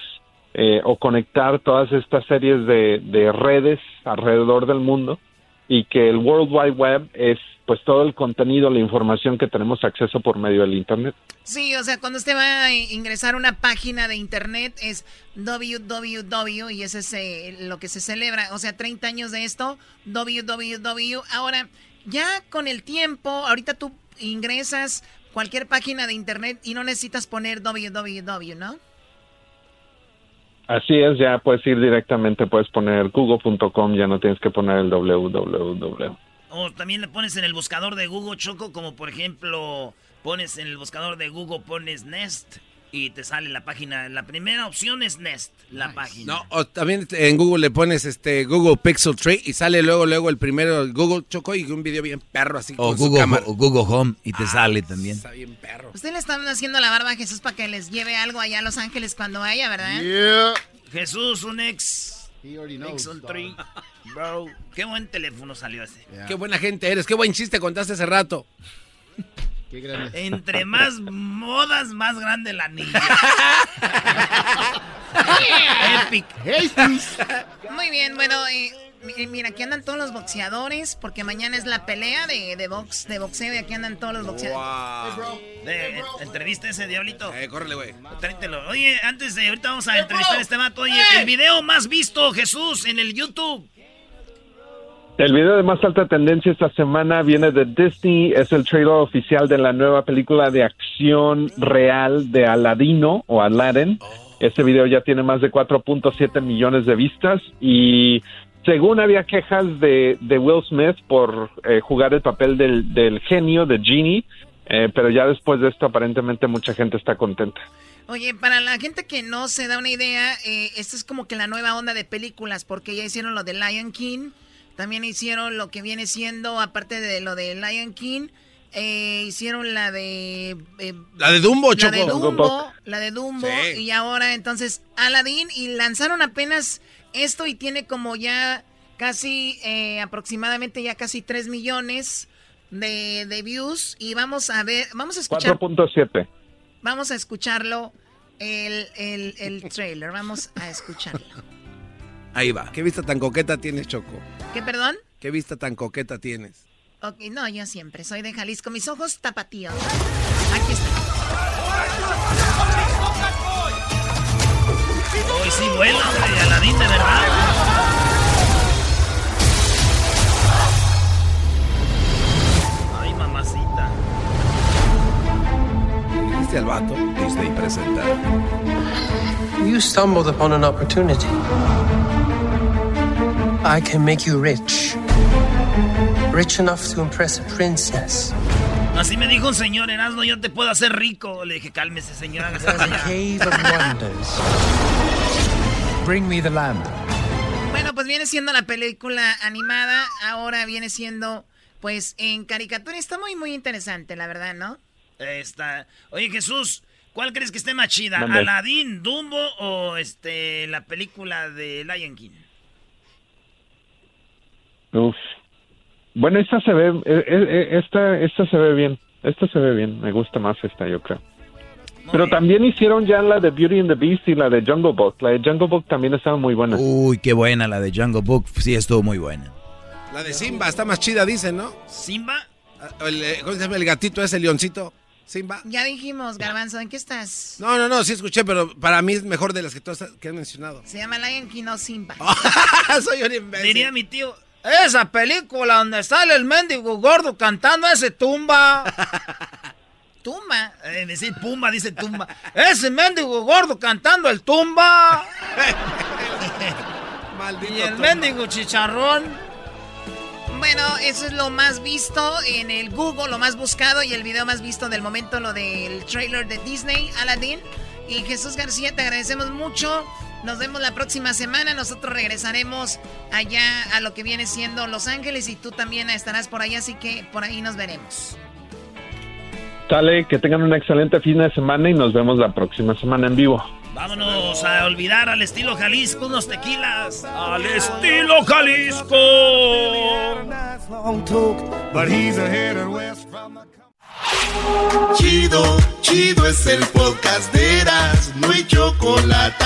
eh, o conectar todas estas series de redes alrededor del mundo, y que el World Wide Web es pues todo el contenido, la información que tenemos acceso por medio del Internet. Sí, o sea, cuando usted va a ingresar a una página de internet es www y ese es eh, lo que se celebra. O sea, 30 años de esto, www. Ahora, ya con el tiempo, ahorita tú ingresas cualquier página de internet y no necesitas poner www, ¿no? Así es, ya puedes ir directamente, puedes poner google.com, ya no tienes que poner el www. O también le pones en el buscador de Google Choco, como por ejemplo, pones en el buscador de Google, pones Nest y te sale la página. La primera opción es Nest, la página. No, o también en Google le pones este Google Pixel 3 y sale luego luego el primero el Google Choco y un video bien perro así O con su Google, cámara. o Google Home y te sale también. Está bien perro. Usted le están haciendo la barba a Jesús para que les lleve algo allá a Los Ángeles cuando vaya, ¿verdad? Jesús, un ex. He already knows, Pixel dog. 3. Bro, qué buen teléfono salió ese. Qué buena gente eres, qué buen chiste contaste hace rato. Qué grande. Entre más modas, más grande la niña. Epic. Muy bien, bueno, eh, mi- mira, aquí andan todos los boxeadores, porque mañana es la pelea de, de box, de boxeo y aquí andan todos los boxeadores. Eh, eh, entrevista a ese diablito. Eh, córrele, güey. Tráetelo. Oye, antes de ahorita vamos a entrevistar a este vato. Oye, el video más visto, Jesús, en el YouTube. El video de más alta tendencia esta semana viene de Disney, es el trailer oficial de la nueva película de acción real de Aladino o Aladdin. Este video ya tiene más de 4.7 millones de vistas y según había quejas de, de Will Smith por eh, jugar el papel del, del genio, de Genie, eh, pero ya después de esto aparentemente mucha gente está contenta. Oye, para la gente que no se da una idea, eh, esta es como que la nueva onda de películas, porque ya hicieron lo de Lion King, también hicieron lo que viene siendo, aparte de lo de Lion King, eh, hicieron la de... eh, La de Dumbo, la de Choco. Dumbo, la de Dumbo, Sí. y ahora entonces Aladdin, y lanzaron apenas esto y tiene como ya casi, eh, aproximadamente ya casi 3 millones de, de views, y vamos a ver, vamos a escuchar... 4.7. Vamos a escucharlo, el, el, el trailer. Vamos a escucharlo. Ahí va. ¿Qué vista tan coqueta tienes, Choco? ¿Qué, perdón? ¿Qué vista tan coqueta tienes? Ok, no, yo siempre soy de Jalisco. Mis ojos tapatíos. Aquí está. Hoy sí vuela, güey, Aladín de verdad. Ay, mamacita. ¿Viste al vato? Disney presenta. You stumbled upon an opportunity. I can make you rich. Rich enough to impress a princess. Así me dijo un señor, Erasmo, yo te puedo hacer rico. Le dije, cálmese, señor, hágase There's a para allá. cave of wonders. Bring me the lamp. Bueno, pues viene siendo la película animada, ahora viene siendo, pues, en caricatura. Está muy, muy interesante, la verdad, ¿no? Está. Oye, Jesús, ¿cuál crees que esté más chida? ¿Aladdin, Dumbo o este la película de Lion King? Uf. Bueno, esta se ve, eh, eh, esta, esta se ve bien. Esta se ve bien. Me gusta más esta, yo creo. Pero también hicieron ya la de Beauty and the Beast y la de Jungle Book. La de Jungle Book también estaba muy buena. Uy, qué buena la de Jungle Book. Sí, estuvo muy buena. La de Simba está más chida, dicen, ¿no? ¿Simba? El, eh, ¿Cómo se llama el gatito ese, el leoncito? ¿Simba? Ya dijimos, Garbanzo, ¿en qué estás? No, no, no, sí escuché, pero para mí es mejor de las que todas que han mencionado. Se llama Lion King, no Simba. Soy un imbécil. Diría mi tío, esa película donde sale el mendigo gordo cantando ese tumba. Tumba. Eh, decir pumba, dice tumba. Ese mendigo gordo cantando el tumba. y el mendigo chicharrón. Bueno, eso es lo más visto en el Google, lo más buscado y el video más visto del momento, lo del trailer de Disney, Aladdin. Y Jesús García, te agradecemos mucho. Nos vemos la próxima semana. Nosotros regresaremos allá a lo que viene siendo Los Ángeles y tú también estarás por ahí, así que por ahí nos veremos. Sale, que tengan un excelente fin de semana y nos vemos la próxima semana en vivo. Vámonos a olvidar al estilo Jalisco unos tequilas. Al estilo Jalisco. Chido, chido es el podcast de Eras, no hay chocolate.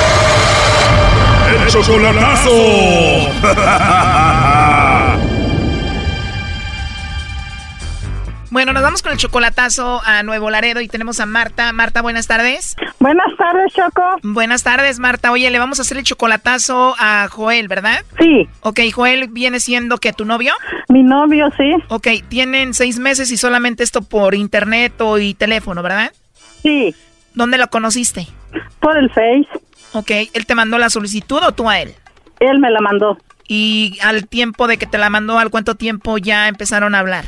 Chocolatazo. Bueno, nos vamos con el chocolatazo a Nuevo Laredo y tenemos a Marta. Marta, buenas tardes. Buenas tardes, Choco. Buenas tardes, Marta. Oye, le vamos a hacer el chocolatazo a Joel, ¿verdad? Sí. Ok, Joel viene siendo que tu novio. Mi novio, sí. Ok, tienen seis meses y solamente esto por internet o y teléfono, ¿verdad? Sí. ¿Dónde lo conociste? Por el Face. Ok, ¿él te mandó la solicitud o tú a él? Él me la mandó. Y al tiempo de que te la mandó, ¿al cuánto tiempo ya empezaron a hablar?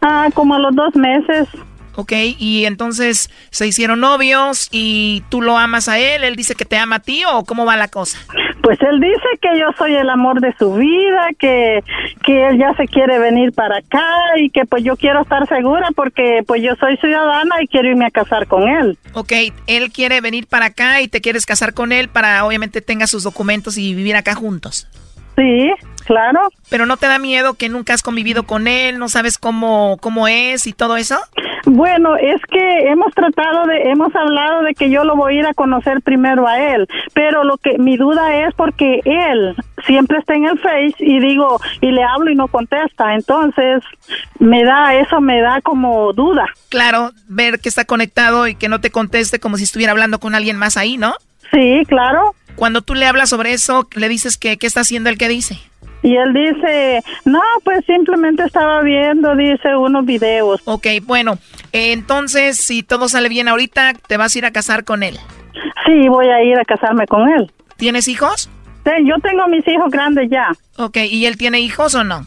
Ah, como a los dos meses. Ok, y entonces se hicieron novios y tú lo amas a él, él dice que te ama a ti o cómo va la cosa? Pues él dice que yo soy el amor de su vida, que, que él ya se quiere venir para acá y que pues yo quiero estar segura porque pues yo soy ciudadana y quiero irme a casar con él. Ok, él quiere venir para acá y te quieres casar con él para obviamente tenga sus documentos y vivir acá juntos. Sí, claro. Pero no te da miedo que nunca has convivido con él, no sabes cómo, cómo es y todo eso? Bueno, es que hemos tratado de, hemos hablado de que yo lo voy a ir a conocer primero a él, pero lo que mi duda es porque él siempre está en el Face y digo, y le hablo y no contesta, entonces me da, eso me da como duda. Claro, ver que está conectado y que no te conteste como si estuviera hablando con alguien más ahí, ¿no? Sí, claro. Cuando tú le hablas sobre eso, le dices que qué está haciendo el que dice. Y él dice, no, pues simplemente estaba viendo, dice, unos videos. Ok, bueno, entonces si todo sale bien ahorita, te vas a ir a casar con él. Sí, voy a ir a casarme con él. ¿Tienes hijos? Sí, yo tengo mis hijos grandes ya. Ok, ¿y él tiene hijos o no?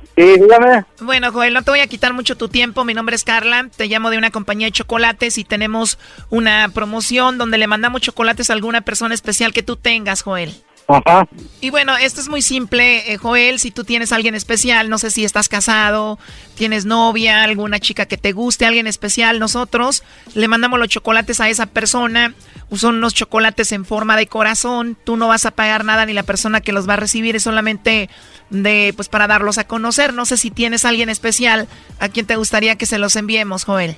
Sí, dígame. Bueno, Joel, no te voy a quitar mucho tu tiempo. Mi nombre es Carla. Te llamo de una compañía de chocolates y tenemos una promoción donde le mandamos chocolates a alguna persona especial que tú tengas, Joel. Ajá. Y bueno, esto es muy simple, eh, Joel. Si tú tienes a alguien especial, no sé si estás casado, tienes novia, alguna chica que te guste, alguien especial, nosotros le mandamos los chocolates a esa persona. Son unos chocolates en forma de corazón. Tú no vas a pagar nada ni la persona que los va a recibir es solamente de, pues, para darlos a conocer. No sé si tienes a alguien especial a quien te gustaría que se los enviemos, Joel.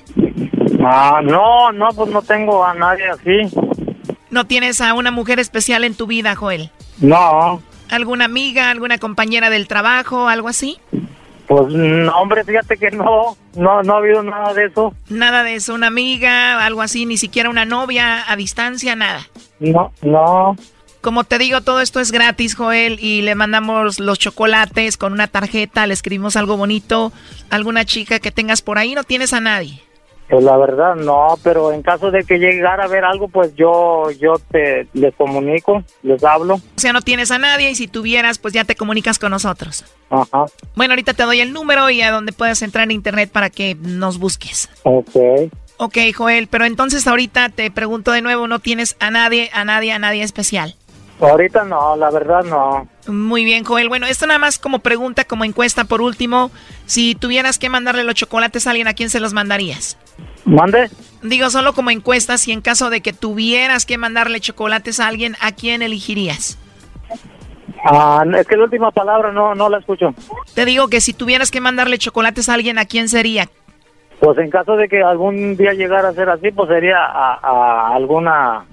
Ah, no, no, pues no tengo a nadie así. ¿No tienes a una mujer especial en tu vida, Joel? No. ¿Alguna amiga, alguna compañera del trabajo, algo así? Pues no, hombre, fíjate que no, no, no ha habido nada de eso. Nada de eso, una amiga, algo así, ni siquiera una novia a distancia, nada. No, no. Como te digo, todo esto es gratis, Joel, y le mandamos los chocolates con una tarjeta, le escribimos algo bonito, alguna chica que tengas por ahí, no tienes a nadie. Pues la verdad no, pero en caso de que llegara a ver algo, pues yo yo te les comunico, les hablo. O sea, no tienes a nadie y si tuvieras, pues ya te comunicas con nosotros. Ajá. Bueno, ahorita te doy el número y a donde puedas entrar en internet para que nos busques. Ok. Ok, Joel, pero entonces ahorita te pregunto de nuevo, ¿no tienes a nadie, a nadie, a nadie especial? Ahorita no, la verdad no. Muy bien, Joel. Bueno, esto nada más como pregunta, como encuesta por último. Si tuvieras que mandarle los chocolates a alguien, ¿a quién se los mandarías? ¿Mande? Digo, solo como encuesta, si en caso de que tuvieras que mandarle chocolates a alguien, ¿a quién elegirías? Ah, es que la última palabra no, no la escucho. Te digo que si tuvieras que mandarle chocolates a alguien, ¿a quién sería? Pues en caso de que algún día llegara a ser así, pues sería a, a alguna,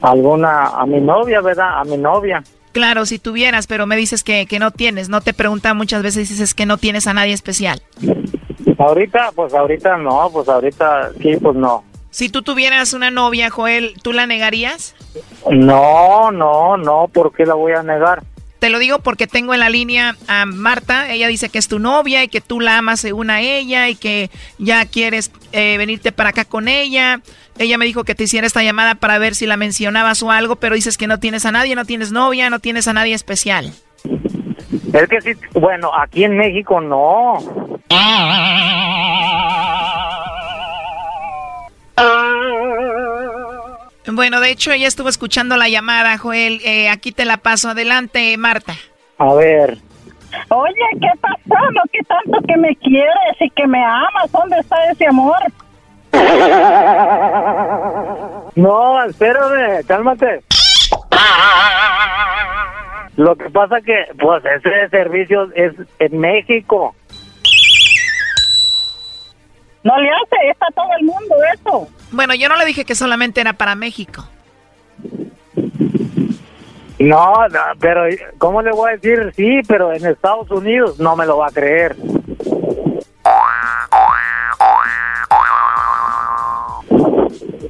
alguna, a mi novia, ¿verdad? A mi novia. Claro, si tuvieras, pero me dices que, que no tienes. No te preguntan muchas veces, dices que no tienes a nadie especial. Ahorita, pues ahorita no, pues ahorita sí, pues no. Si tú tuvieras una novia, Joel, ¿tú la negarías? No, no, no, ¿por qué la voy a negar? Te lo digo porque tengo en la línea a Marta. Ella dice que es tu novia y que tú la amas según a ella y que ya quieres eh, venirte para acá con ella. Ella me dijo que te hiciera esta llamada para ver si la mencionabas o algo, pero dices que no tienes a nadie, no tienes novia, no tienes a nadie especial. Es que sí, bueno, aquí en México no. Bueno, de hecho ella estuvo escuchando la llamada, Joel. Eh, aquí te la paso. Adelante, Marta. A ver. Oye, ¿qué pasó? ¿No que tanto que me quieres y que me amas? ¿Dónde está ese amor? No, espérame, cálmate. Lo que pasa que, pues, ese servicio es en México. No le hace, está todo el mundo eso. Bueno, yo no le dije que solamente era para México. No, no, pero ¿cómo le voy a decir? Sí, pero en Estados Unidos no me lo va a creer.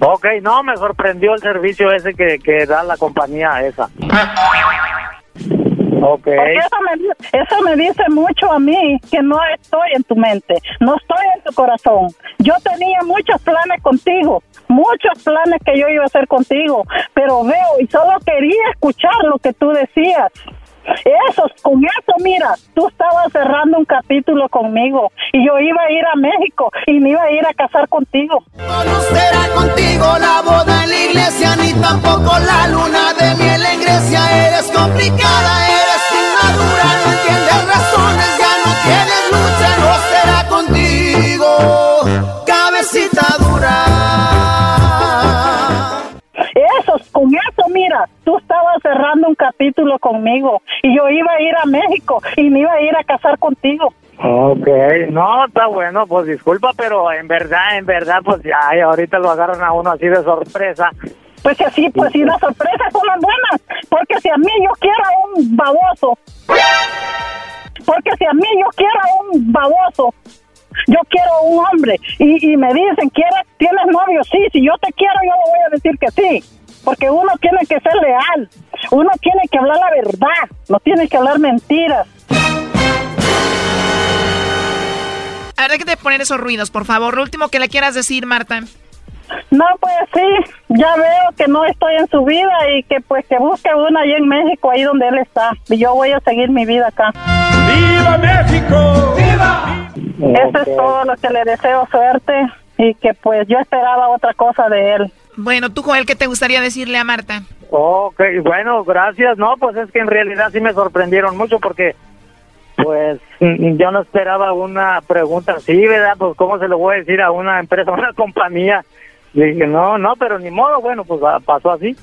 ok, no, me sorprendió el servicio ese que, que da la compañía esa. Ok. Porque eso me, eso me dice mucho a mí que no estoy en tu mente, no estoy en tu corazón. Yo tenía muchos planes contigo, muchos planes que yo iba a hacer contigo, pero veo y solo quería escuchar lo que tú decías. Eso, con eso, mira, tú estabas cerrando un capítulo conmigo y yo iba a ir a México y me iba a ir a casar contigo. No será contigo la boda en la iglesia, ni tampoco la luna de miel en Grecia. Eres complicada, eres inmadura, no entiendes razones, ya no tienes lucha, no será contigo, cabecita dura. Mira, tú estabas cerrando un capítulo conmigo y yo iba a ir a México y me iba a ir a casar contigo. Ok, no, está bueno, pues disculpa, pero en verdad, en verdad, pues ya, ahorita lo agarran a uno así de sorpresa. Pues si así, pues si las sorpresas son las buenas, porque si a mí yo quiero a un baboso, porque si a mí yo quiero a un baboso, yo quiero a un hombre y, y me dicen, ¿quieres, tienes novio? Sí, si yo te quiero, yo le voy a decir que sí, porque uno tiene que ser leal, uno tiene que hablar la verdad, no tiene que hablar mentiras. A ver, que te poner esos ruidos, por favor. Lo último que le quieras decir, Marta. No, pues sí, ya veo que no estoy en su vida y que pues que busque una allá en México, ahí donde él está. Y yo voy a seguir mi vida acá. ¡Viva México! ¡Viva! Eso es todo lo que le deseo suerte y que pues yo esperaba otra cosa de él. Bueno, tú, Joel, ¿qué te gustaría decirle a Marta? Ok, bueno, gracias. No, pues es que en realidad sí me sorprendieron mucho porque, pues, mm, yo no esperaba una pregunta así, ¿verdad? Pues, ¿cómo se lo voy a decir a una empresa, a una compañía? Le dije, no, no, pero ni modo, bueno, pues pasó así.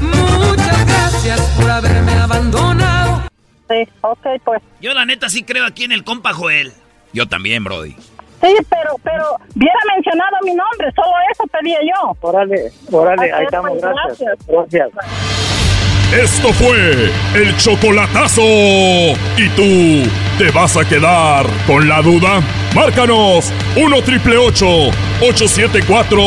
Muchas gracias por haberme abandonado. Sí, ok, pues. Yo la neta sí creo aquí en el compa Joel. Yo también, Brody. Sí, pero, pero, hubiera mencionado mi nombre, solo eso pedía yo. Órale, órale, ahí estamos, pues, gracias. Gracias. Esto fue el chocolatazo. ¿Y tú te vas a quedar con la duda? Márcanos 1 triple 874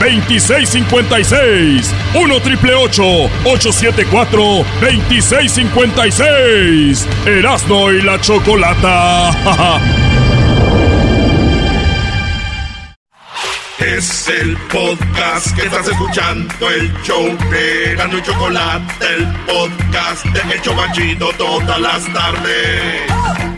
2656. 1 triple 874 2656. Erasno y la chocolata. Es el podcast que estás escuchando, el show de Gano y Chocolate, el podcast de El Chobachito todas las tardes.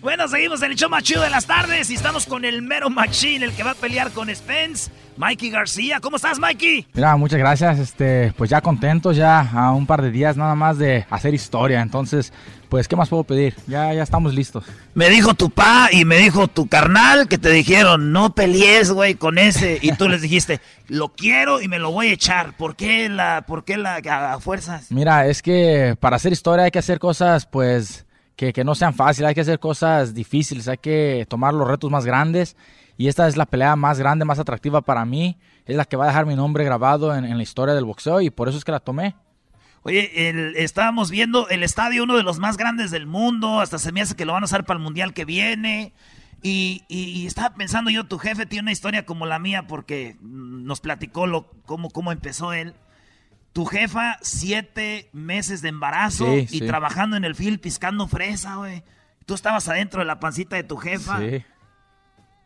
Bueno, seguimos en el show más chido de las tardes y estamos con el mero machín, el que va a pelear con Spence, Mikey García. ¿Cómo estás, Mikey? Mira, muchas gracias. Este, pues ya contentos, ya a un par de días nada más de hacer historia. Entonces, pues, ¿qué más puedo pedir? Ya, ya estamos listos. Me dijo tu pa y me dijo tu carnal que te dijeron, no pelees, güey, con ese. Y tú les dijiste, lo quiero y me lo voy a echar. ¿Por qué la, por qué la a, a fuerzas? Mira, es que para hacer historia hay que hacer cosas, pues, que, que no sean fáciles. Hay que hacer cosas difíciles. Hay que tomar los retos más grandes. Y esta es la pelea más grande, más atractiva para mí. Es la que va a dejar mi nombre grabado en, en la historia del boxeo y por eso es que la tomé. Oye, estábamos viendo el estadio, uno de los más grandes del mundo. Hasta se me hace que lo van a usar para el mundial que viene. Y, y- y estaba pensando yo, tu jefe tiene una historia como la mía porque nos platicó lo, cómo, cómo empezó él. Tu jefa, siete meses de embarazo Sí, y sí. trabajando en el field piscando fresa, güey. Tú estabas adentro de la pancita de tu jefa. Sí.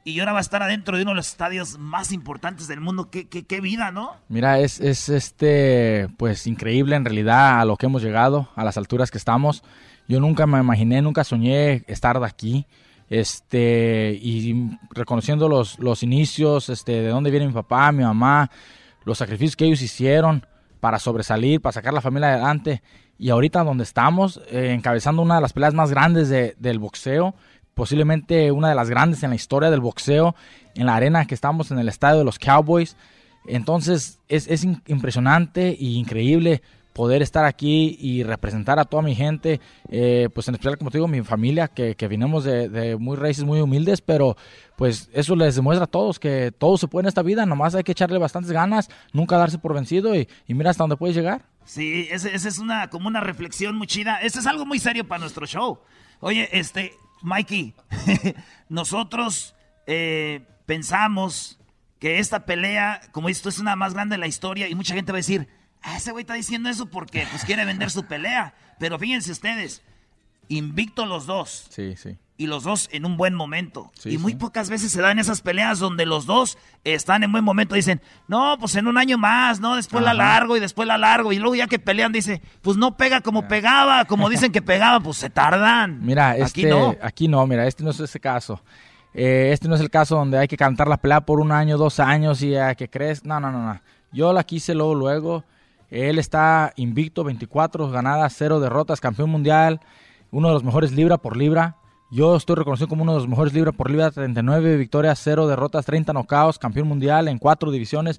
Y ahora va a estar adentro de uno de los estadios más importantes del mundo. Qué, qué, qué vida, ¿no? Mira, es, es este, pues increíble en realidad a lo que hemos llegado, a las alturas que estamos. Yo nunca me imaginé, nunca soñé estar de aquí. Este, y reconociendo los, los inicios, este, de dónde viene mi papá, mi mamá, los sacrificios que ellos hicieron para sobresalir, para sacar la familia adelante. Y ahorita donde estamos, eh, encabezando una de las peleas más grandes de- del boxeo, posiblemente una de las grandes en la historia del boxeo, en la arena que estamos en el estadio de los Cowboys. Entonces es, es impresionante e increíble poder estar aquí y representar a toda mi gente, eh, pues en especial, como te digo, mi familia, que, que vinimos de, muy raíces muy humildes, pero pues eso les demuestra a todos que todo se puede en esta vida, nomás hay que echarle bastantes ganas, nunca darse por vencido y, mira hasta dónde puedes llegar. Sí, esa es una, como una reflexión muy chida. Este es algo muy serio para nuestro show. Oye, este, Mikey, nosotros eh, pensamos que esta pelea, como tú, es una más grande de la historia y mucha gente va a decir, ah, ese güey está diciendo eso porque pues quiere vender su pelea. Pero fíjense ustedes, invicto los dos. Sí, sí. y los dos en un buen momento. y muy pocas veces se dan esas peleas donde los dos están en buen momento. Dicen, no, pues en un año más, ¿no? Después la largo y después la largo. Y luego ya que pelean, dice, pues no pega como pegaba, como dicen que pegaba, pues se tardan. Mira, este, aquí no. Aquí no, mira, este no es ese caso. Eh, este no es el caso donde hay que cantar la pelea por un año, dos años y a que crees. No, no, no, no. Yo la quise luego, luego. Él está invicto, 24 ganadas, 0 derrotas, campeón mundial, uno de los mejores libra por libra. Yo estoy reconocido como uno de los mejores libra por libra, 39 victorias, 0 derrotas, 30 knockouts, campeón mundial en cuatro divisiones.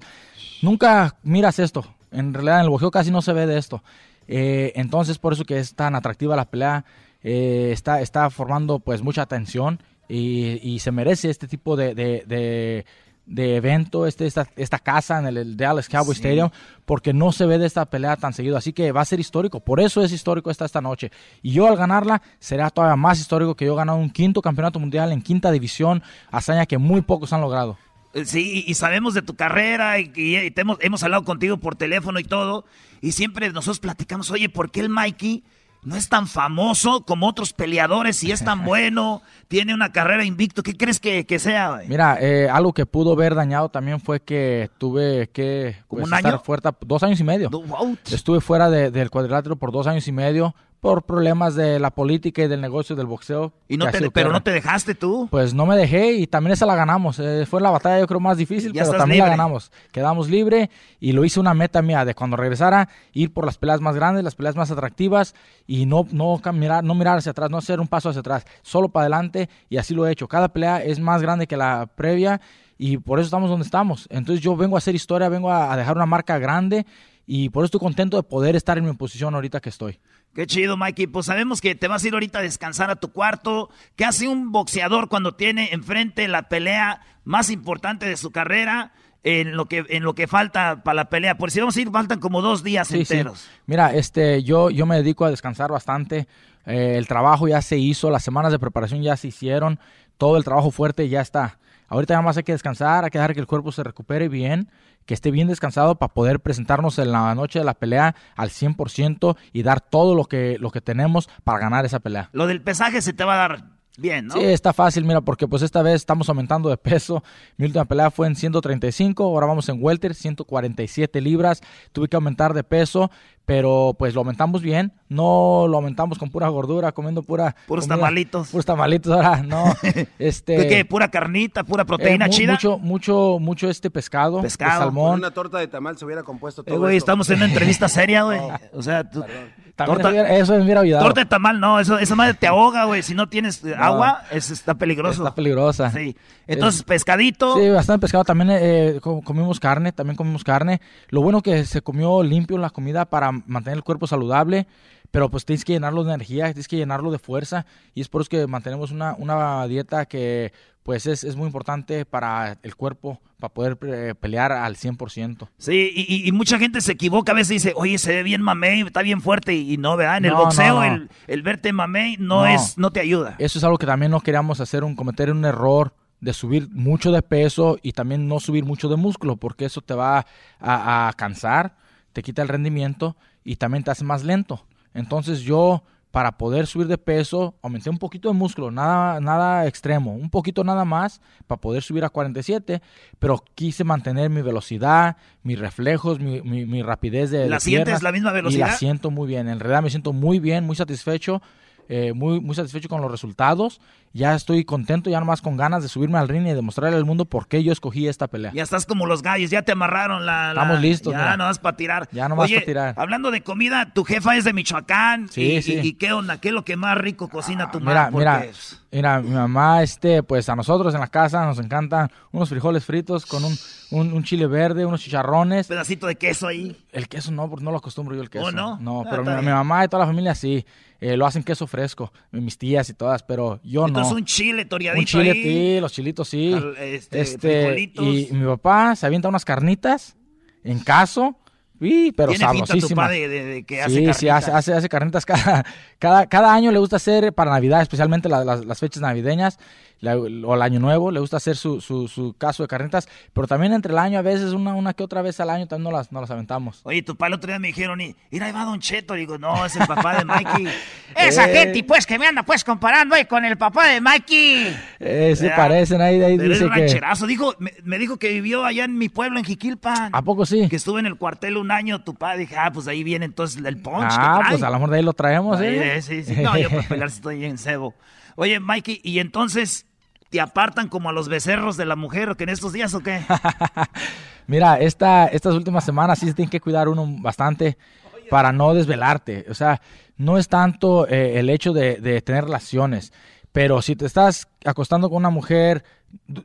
Nunca miras esto. En realidad en el boxeo casi no se ve de esto. Eh, entonces por eso que es tan atractiva la pelea. Eh, está, formando pues mucha atención y, se merece este tipo de evento, este, esta, esta casa en el, Dallas Cowboy Stadium, porque no se ve de esta pelea tan seguido. Así que va a ser histórico. Por eso es histórico esta, esta noche. Y yo al ganarla será todavía más histórico que yo he ganado un quinto campeonato mundial en quinta división, hazaña que muy pocos han logrado. Eh, sí, y sabemos de tu carrera y, hemos, hemos hablado contigo por teléfono y todo. Y siempre nosotros platicamos, oye, ¿por qué el Mikey no es tan famoso como otros peleadores y es tan bueno, tiene una carrera invicto. ¿Qué crees que, sea? Mira, eh, algo que pudo haber dañado también fue que tuve que pues, un año? fuera dos años y medio. Estuve fuera del cuadrilátero por dos años y medio por problemas de la política y del negocio del boxeo. ¿Y no pero no te dejaste tú? Pues no me dejé y también esa la ganamos. Eh, fue la batalla yo creo más difícil, pero también la ganamos. Quedamos libre y lo hice una meta mía de cuando regresara ir por las peleas más grandes, las peleas más atractivas y no, no, mirar, no mirar hacia atrás, no hacer un paso hacia atrás, solo para adelante y así lo he hecho. Cada pelea es más grande que la previa y por eso estamos donde estamos. Entonces yo vengo a hacer historia, vengo a dejar una marca grande y por eso estoy contento de poder estar en mi posición ahorita que estoy. Qué chido, Mikey. Pues sabemos que te vas a ir ahorita a descansar a tu cuarto. ¿Qué hace un boxeador cuando tiene enfrente la pelea más importante de su carrera? En lo que, en lo que falta para la pelea. Por si vamos a ir, faltan como dos días enteros. Mira, este, yo, yo me dedico a descansar bastante. Eh, el trabajo ya se hizo, las semanas de preparación ya se hicieron, todo el trabajo fuerte ya está. Ahorita nada más hay que descansar, hay que dejar que el cuerpo se recupere bien que esté bien descansado para poder presentarnos en la noche de la pelea al 100% y dar todo lo que, lo que tenemos para ganar esa pelea. Lo del pesaje se te va a dar bien, ¿no? Sí, está fácil, mira, porque pues esta vez estamos aumentando de peso. Mi última pelea fue en 135, ahora vamos en welter, 147 libras. Tuve que aumentar de peso, pero pues lo aumentamos bien, no lo aumentamos con pura gordura, comiendo pura... Puros tamalitos. Puros tamalitos, ahora no. este, ¿Qué, ¿Pura carnita, pura proteína eh, chida? Mucho, mucho, mucho este pescado, pescado. salmón. una torta de tamal se hubiera compuesto todo eh, güey, estamos en una entrevista seria, güey. o sea, tú... Torta, eso hubiera ayudado. Torta de tamal, no, eso, esa madre te ahoga, güey. Si no tienes agua, es, está peligroso. Está peligrosa. Sí. Entonces, pescadito. Sí, bastante pescado. También eh, comimos carne, también comimos carne. Lo bueno que se comió limpio la comida para mantener el cuerpo saludable pero pues tienes que llenarlo de energía, tienes que llenarlo de fuerza y es por eso que mantenemos una, una dieta que pues es, es, muy importante para el cuerpo, para poder eh, pelear al 100%. Sí, y, y, mucha gente se equivoca a veces dice, oye, se ve bien mamey, está bien fuerte, y, no, ¿verdad? En el boxeo El, el, verte mamey no, es, no te ayuda. Eso es algo que también no queríamos hacer, un cometer un error de subir mucho de peso y también no subir mucho de músculo, porque eso te va a, a cansar, te quita el rendimiento y también te hace más lento. Entonces yo para poder subir de peso, aumenté un poquito de músculo, nada, nada extremo, un poquito nada más para poder subir a 47, pero quise mantener mi velocidad, mis reflejos, mi, mi, rapidez de... ¿La sientes la misma velocidad? Y la siento muy bien, en realidad me siento muy bien, muy satisfecho, eh, muy, muy satisfecho con los resultados ya estoy contento, ya nomás con ganas de subirme al ring y demostrarle al mundo por qué yo escogí esta pelea. Ya estás como los gallos, ya te amarraron la... Estamos listos. Ya no vas para tirar. Ya no vas para tirar. Hablando de comida, tu jefa es de Michoacán. Sí, y, sí. Y, qué onda? ¿Qué es lo que más rico cocina tu mamá? Mira, mira, mira, mi mamá, este, pues a nosotros en la casa nos encantan unos frijoles fritos con un, un, chile verde, unos chicharrones. pedacito de queso ahí. El queso no, porque no lo acostumbro yo el queso. ¿Oh, no? No, ah, pero mi, mi, mamá y toda la familia sí. Eh, lo hacen queso fresco, mis tías y todas, pero yo no. Un chile un chile, sí, los chilitos, sí. este, este y mi papá se avienta unas carnitas en caso Sí, pero Tiene sabrosísima. de- de- de que hace sí, sí, carnitas. hace, hace, hace carnitas cada, cada, cada año le gusta hacer para Navidad, especialmente la- las, las fechas navideñas la- o el año nuevo, le gusta hacer su, su, su caso de carnitas, pero también entre el año a veces, una, una que otra vez al año también no las, no las aventamos. Oye, tu pa el otro día me dijeron, y, mira, ahí va Don Cheto. Digo, no, es el papá de Mikey. Esa Eh. gente, pues, que me anda, pues, comparando ahí con el papá de Mikey. Eh, se Ya. parecen ahí, de ahí Pero es que... Dijo, me, me dijo que vivió allá en mi pueblo, en Jiquilpan. ¿A poco sí? Que estuvo en el cuartel un año, tu padre. Dije, ah, pues ahí viene entonces el punch que Ah, trae. pues a lo mejor de ahí lo traemos, ¿eh? eh, sí, sí. No, yo para pelear si estoy en cebo. Oye, Mikey, ¿y entonces te apartan como a los becerros de la mujer o que en estos días o qué? Mira, esta, estas últimas semanas sí se tiene que cuidar uno bastante para no desvelarte. O sea, no es tanto eh, el hecho de, de tener relaciones, pero si te estás acostando con una mujer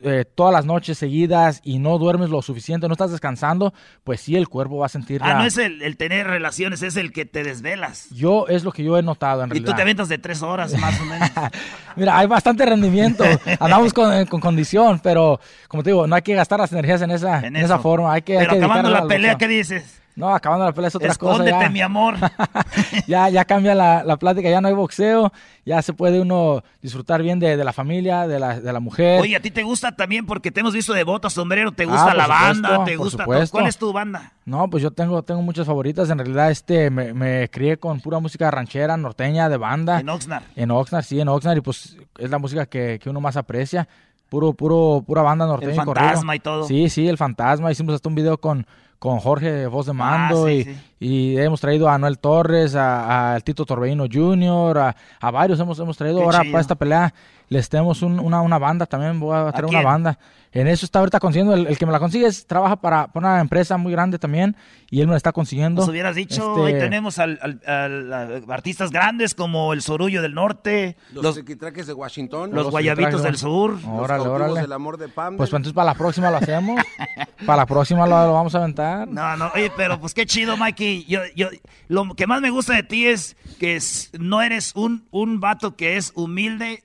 eh, todas las noches seguidas y no duermes lo suficiente, no estás descansando, pues sí, el cuerpo va a sentir Ah, la- no es el, el tener relaciones, es el que te desvelas. Yo es lo que yo he notado en Y realidad. tú te aventas de tres horas más o menos. Mira, hay bastante rendimiento. Andamos con, eh, con condición, pero como te digo, no hay que gastar las energías en esa, en esa forma. Hay que, hay Pero que acabando la pelea. ¿qué dices? No, acabando la pelea es otra cosa. Escóndete, ya. mi amor. ya, ya cambia la, la plática, ya no hay boxeo, ya se puede uno disfrutar bien de, de la familia, de la, de la mujer. Oye, a ti te gusta también porque te hemos visto de bota, sombrero, te Ah, gusta por la supuesto, banda, te gusta. ¿Cuál es tu banda? No, pues yo tengo, tengo muchas favoritas. En realidad, este, me, me crié con pura música ranchera, norteña, de banda. En Oxnard. En Oxnard, sí, en Oxnard, y pues es la música que, que uno más aprecia. Puro, puro, pura banda norteña. El y. Fantasma y todo. Sí, sí, el fantasma. Hicimos hasta un video con, con Jorge Voz de Mando Ah, sí, y, sí. y hemos traído a Noel Torres, a, a Tito Torbellino Jr., a, a varios hemos, hemos traído. Qué Ahora chido. para esta pelea les tenemos un- una, una banda también, voy a traer una quién? banda. En eso está ahorita consiguiendo, el, el que me la consigue es- trabaja para, para una empresa muy grande también y él me la está consiguiendo. Nos hubieras dicho, Este, ahí tenemos al, al- al- a artistas grandes como el Sorullo del Norte, Los, los, de Washington. los Guayabitos del Sur. Órale, cautivos órale. del amor de Pam. Pues entonces para la próxima lo hacemos. para la próxima lo, lo vamos a aventar. No, no, oye, pero pues qué chido, Mikey. Yo, yo, lo que más me gusta de ti es que es- no eres un, un vato que es humilde,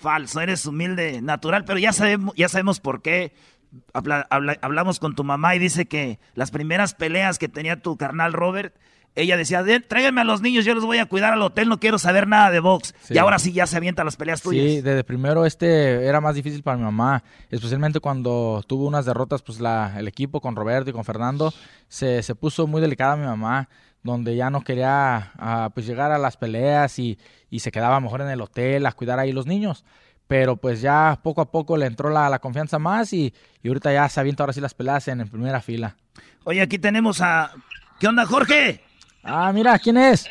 falso, eres humilde, natural, pero ya sabemos, ya sabemos por qué. Habla- habla- hablamos con tu mamá y dice que las primeras peleas que tenía tu carnal Robert, ella decía, "De- tráiganme a los niños, yo los voy a cuidar al hotel, no quiero saber nada de box. Sí. Y ahora sí ya se avienta las peleas tuyas. Sí, desde primero este era más difícil para mi mamá, especialmente cuando tuvo unas derrotas, pues la, el equipo con Roberto y con Fernando se, se puso muy delicada mi mamá, donde ya no quería ah, pues llegar a las peleas y, y se quedaba mejor en el hotel a cuidar ahí los niños. Pero pues ya poco a poco le entró la, la confianza más y, y ahorita ya se avienta ahora sí las peleas en, en primera fila. Oye, aquí tenemos a... ¿Qué onda, Jorge? Ah, mira, ¿quién es?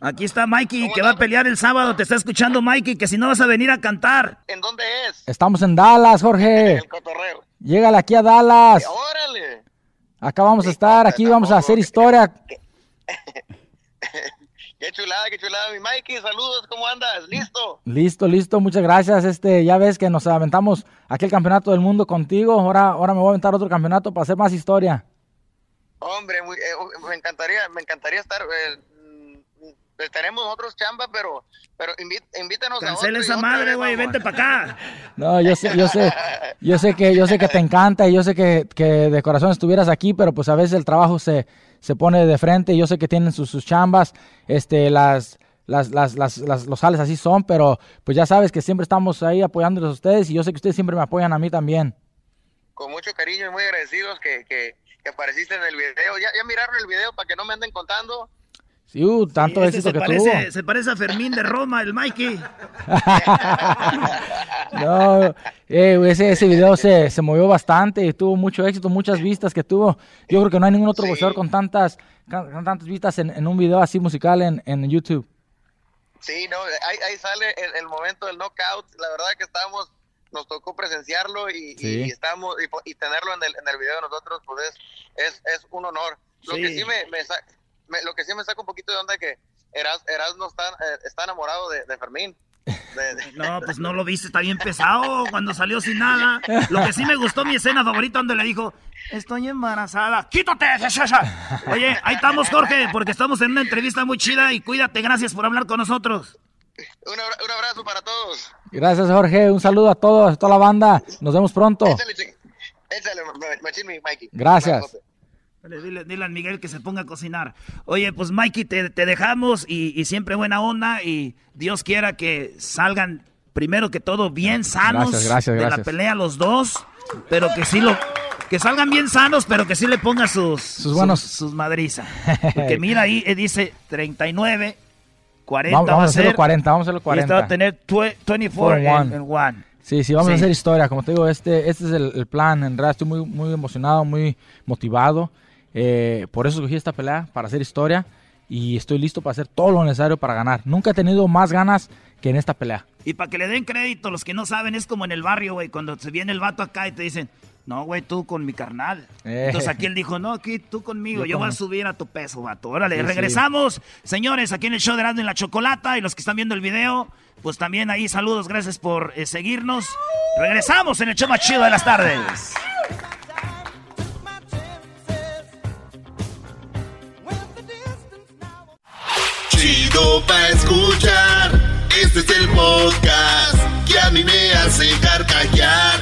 Aquí está Mikey, que va a pelear el sábado. Te está escuchando Mikey, que si no vas a venir a cantar. ¿En dónde es? Estamos en Dallas, Jorge. El cotorreo. Llégale aquí a Dallas. Órale. Acá vamos a estar, aquí vamos a hacer historia. Qué chulada, qué chulada, mi Mikey. Saludos, ¿cómo andas? ¿Listo? Listo, listo, muchas gracias. Este, ya ves que nos aventamos aquel campeonato del mundo contigo. Ahora, ahora me voy a aventar otro campeonato para hacer más historia. Hombre, muy- eh, me encantaría, me encantaría estar. eh, mm, tenemos otros chamba, pero, pero inví- invítanos a Cancela otro y esa madre, güey. Vente para acá. No, yo sé, yo sé, yo sé que, yo sé que te encanta y yo sé que, que de corazón estuvieras aquí, pero pues a veces el trabajo se, se pone de frente. Yo sé que tienen sus, sus chambas, este, las, las, las, las, las- los sales así son, pero pues ya sabes que siempre estamos ahí apoyándoles a ustedes y yo sé que ustedes siempre me apoyan a mí también. Con mucho cariño y muy agradecidos que, que, que apareciste en el video. Ya, ya miraron el video para que no me anden contando. Sí, uh, tanto Este éxito se que parece, tuvo. se parece a Fermín de Roma, el Mikey. No, eh, ese, ese video se, se movió bastante y tuvo mucho éxito, muchas vistas que tuvo. Yo creo que no hay ningún otro boxeador con tantas, con tantas vistas en, en un video así musical en, en YouTube. Sí, no, ahí, ahí sale el, el momento del knockout. La verdad que estábamos, nos tocó presenciarlo y, y- Sí. y estamos y, tenerlo en el, en el video de nosotros, pues es, es, es un honor. Lo Sí. que sí me, me, sa- me- lo que sí me saca un poquito de onda es que Eras, Erasmo está, eh, está enamorado de, de Fermín. De- de- No, pues no lo viste, está bien pesado cuando salió sin nada. Lo que sí me gustó, mi escena favorita, donde le dijo, estoy embarazada. ¡Quítate! Shasha! Oye, ahí estamos, Jorge, porque estamos en una entrevista muy chida y cuídate, gracias por hablar con nosotros. Un, abra- un abrazo para todos. Gracias, Jorge. Un saludo a todos, a toda la banda. Nos vemos pronto. Gracias. Dile, dile, a Miguel que se ponga a cocinar. Oye, pues Mikey, te, dejamos y, siempre buena onda y Dios quiera que salgan primero que todo bien sanos gracias, de la pelea los dos, pero que sí lo que salgan bien sanos, pero que sí le ponga sus sus buenos sus, madrizas. Porque mira ahí eh, dice 39 40 vamos, vamos a hacerlo 40, vamos a hacerlo 40. Y va a tener 24 en, en one. Sí, sí, vamos a hacer historia. Como te digo, este, este es el, plan. En realidad estoy muy, muy emocionado, muy motivado. Eh, por eso escogí esta pelea, para hacer historia. Y estoy listo para hacer todo lo necesario para ganar. Nunca he tenido más ganas que en esta pelea. Y para que le den crédito, los que no saben, es como en el barrio, güey, cuando se viene el vato acá y te dicen, no, güey, tú con mi carnal. Eh. Entonces aquí él dijo, no, aquí tú conmigo, yo, voy a subir a tu peso, vato. Órale, regresamos. Señores, aquí en el show de Erasmo en la Chocolata y los que están viendo el video, pues también ahí saludos, gracias por eh, seguirnos. Regresamos en el show más chido de las tardes. Chido pa' escuchar, este es el podcast que a mí me hace carcajear.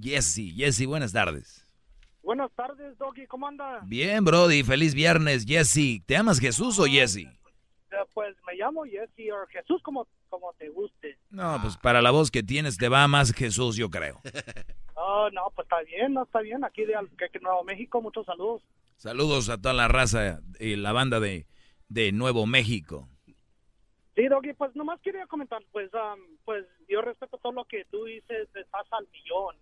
Jesse. Jesse, buenas tardes. Buenas tardes, Doggy, ¿cómo anda? Bien, Brody, feliz viernes, Jesse. ¿Te amas Jesús o Jesse? Eh, pues me llamo Jesse o Jesús como, como te guste. No, pues para la voz que tienes te va más Jesús, yo creo. Oh, no, pues está bien, no está bien. Aquí de, Nuevo México, muchos saludos. Saludos a toda la raza y la banda de, de Nuevo México. Sí, Doggy, pues nomás quería comentar, pues, pues yo respeto todo lo que tú dices, estás al millón.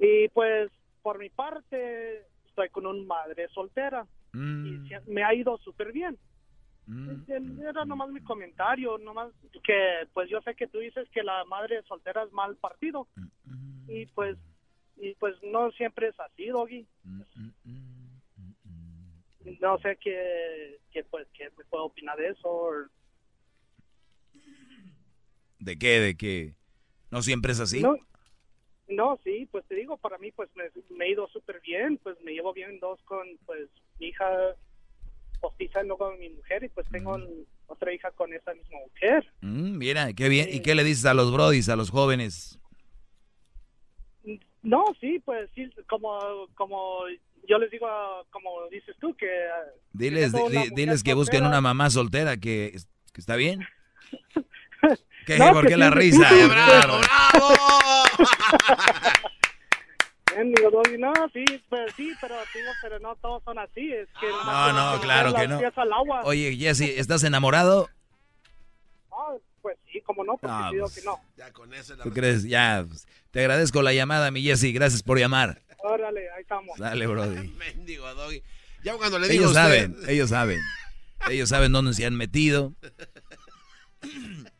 Y pues por mi parte, estoy con una madre soltera y mm. me ha ido súper bien. Mm. Era nomás mi comentario, nomás que pues yo sé que tú dices que la madre soltera es mal partido mm, y pues y pues no siempre es así, Doggy. No sé qué, qué pues qué me puedo opinar de eso. ¿De qué? ¿De qué? ¿No siempre es así? No, sí, pues te digo, para mí pues me, he ido súper bien, pues me llevo bien dos con pues mi hija postiza no con mi mujer y pues tengo otra hija con esa misma mujer. Mm, mira, qué bien. ¿Y qué le dices a los brodis, a los jóvenes? No, sí, pues sí, como, como yo les digo, como dices tú, que... Diles, diles que busquen una mamá soltera, que, que está bien. ¿Qué? ¿Por qué la risa? ¡Bravo, bravo! no, sí, pues, sí, pero, pero no todos son así. Es que no, no, claro que no. Oye, Jesse, ¿estás enamorado? Ah, pues sí, como no, porque no, digo pues, que no. Ya con eso ¿Tú crees? Ya, pues, te agradezco la llamada, mi Jesse, gracias por llamar. Órale, ahí estamos. Dale, brody. Mendigo, Doggy. Ya cuando le digo ellos saben, ellos saben. Ellos saben dónde se han metido.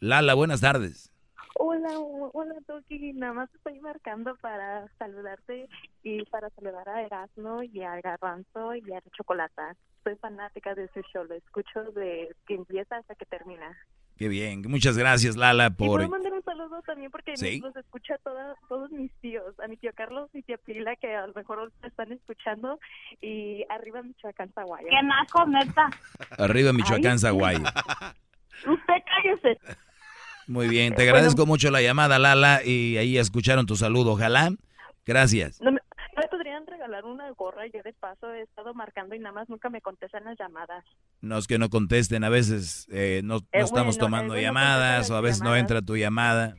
Lala, buenas tardes. Hola, hola Toki, nada más estoy marcando para saludarte y para saludar a Erasmo y a Garbanzo y a Chocolata. soy fanática de su show. Lo escucho de que empieza hasta que termina. Qué bien. Muchas gracias, Lala, Y por... puedo mandar un saludo también porque Sí. los escucha toda- todos mis tíos. A mi tío Carlos y tía Pila que a lo mejor están escuchando. Y arriba Michoacán, Zaguayo. ¡Qué naco, neta! Arriba Michoacán, Ay, Zaguayo. Usted cállese. Muy bien, te agradezco mucho la llamada, Lala, y ahí escucharon tu saludo. Ojalá. Gracias. ¿No me, no me podrían regalar una gorra? Yo de paso he estado marcando y nada más nunca me contestan las llamadas. No es que no contesten, a veces eh, no, no Eh, estamos bueno, tomando eh, bueno, llamadas o a veces no entra tu llamada.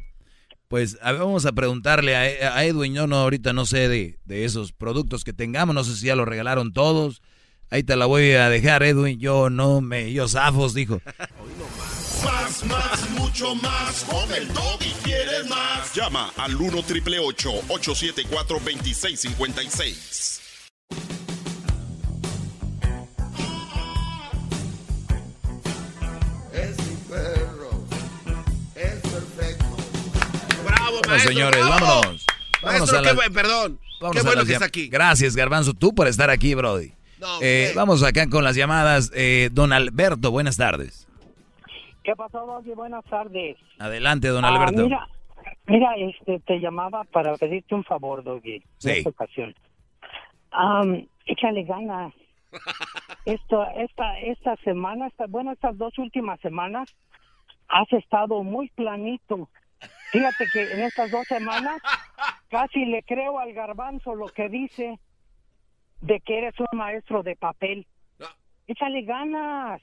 Pues a ver, vamos a preguntarle a, a Edwin, yo no, ahorita no sé de, de esos productos que tengamos, no sé si ya los regalaron todos. Ahí te la voy a dejar, Edwin, yo no me, yo zafos, dijo. Más, más, mucho más. Con el y quieres más. Llama al 1 triple 874 2656. Es mi perro. Es perfecto. Bravo, Bueno, maestro. señores, bravo. vámonos. Vámonos Maestro, a qué las- buen, perdón. Vámonos qué bueno las que está aquí. Gracias, Garbanzo, tú por estar aquí, Brody. No, Eh, vamos acá con las llamadas. Eh, don Alberto, buenas tardes. ¿Qué pasó, Doggy? Buenas tardes. Adelante, don Ah, Alberto. mira, mira, este, te llamaba para pedirte un favor, Doggy. Sí. En esta ocasión. Am, échale ganas. Esto, esta, esta semana, esta, bueno, estas dos últimas semanas, has estado muy planito. Fíjate que en estas dos semanas casi le creo al garbanzo lo que dice de que eres un maestro de papel. Échale ganas.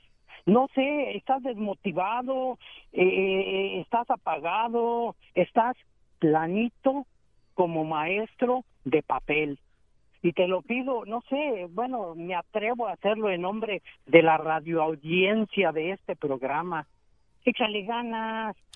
No sé, estás desmotivado, eh, eh, estás apagado, estás planito como maestro de papel. Y te lo pido, no sé, bueno, me atrevo a hacerlo en nombre de la radioaudiencia de este programa. Échale ganas.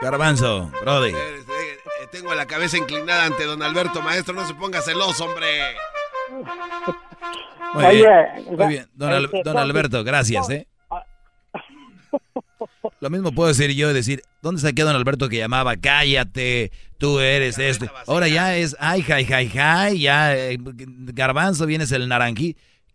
Garbanzo, Brody. Eh, eh, tengo la cabeza inclinada ante don Alberto, maestro. No se ponga celoso, hombre. Muy Oye, bien, muy bien. Don, Al- este, don Alberto, gracias, ¿eh? Lo mismo puedo decir yo, decir, ¿dónde está aquel don Alberto que llamaba? Cállate, tú eres este. Ahora ya es, ay, jai, jai, jai, ya, eh, garbanzo, vienes el naranjí.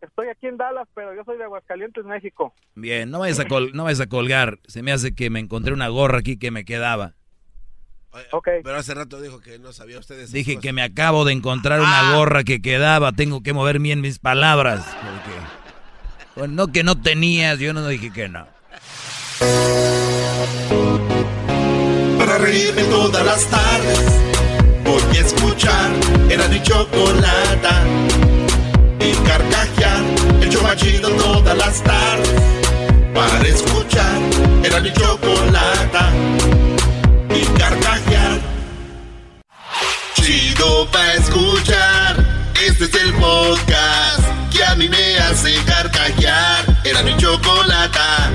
Estoy aquí en Dallas, pero yo soy de Aguascalientes, México. Bien, no vayas a, col- no vayas a colgar. Se me hace que me encontré una gorra aquí que me quedaba. Pero hace rato dijo que no sabía usted esas Dije cosas. que me acabo de encontrar una gorra que quedaba. Tengo que mover bien mis palabras. Porque, bueno, no que no tenías, yo no dije que no. Para reírme todas las tardes Voy a escuchar Era mi chocolata Y carcajear chido todas las tardes Para escuchar Era mi chocolata Y carcajear. Chido para escuchar Este es el podcast Que a mí me hace carcajear Era mi chocolata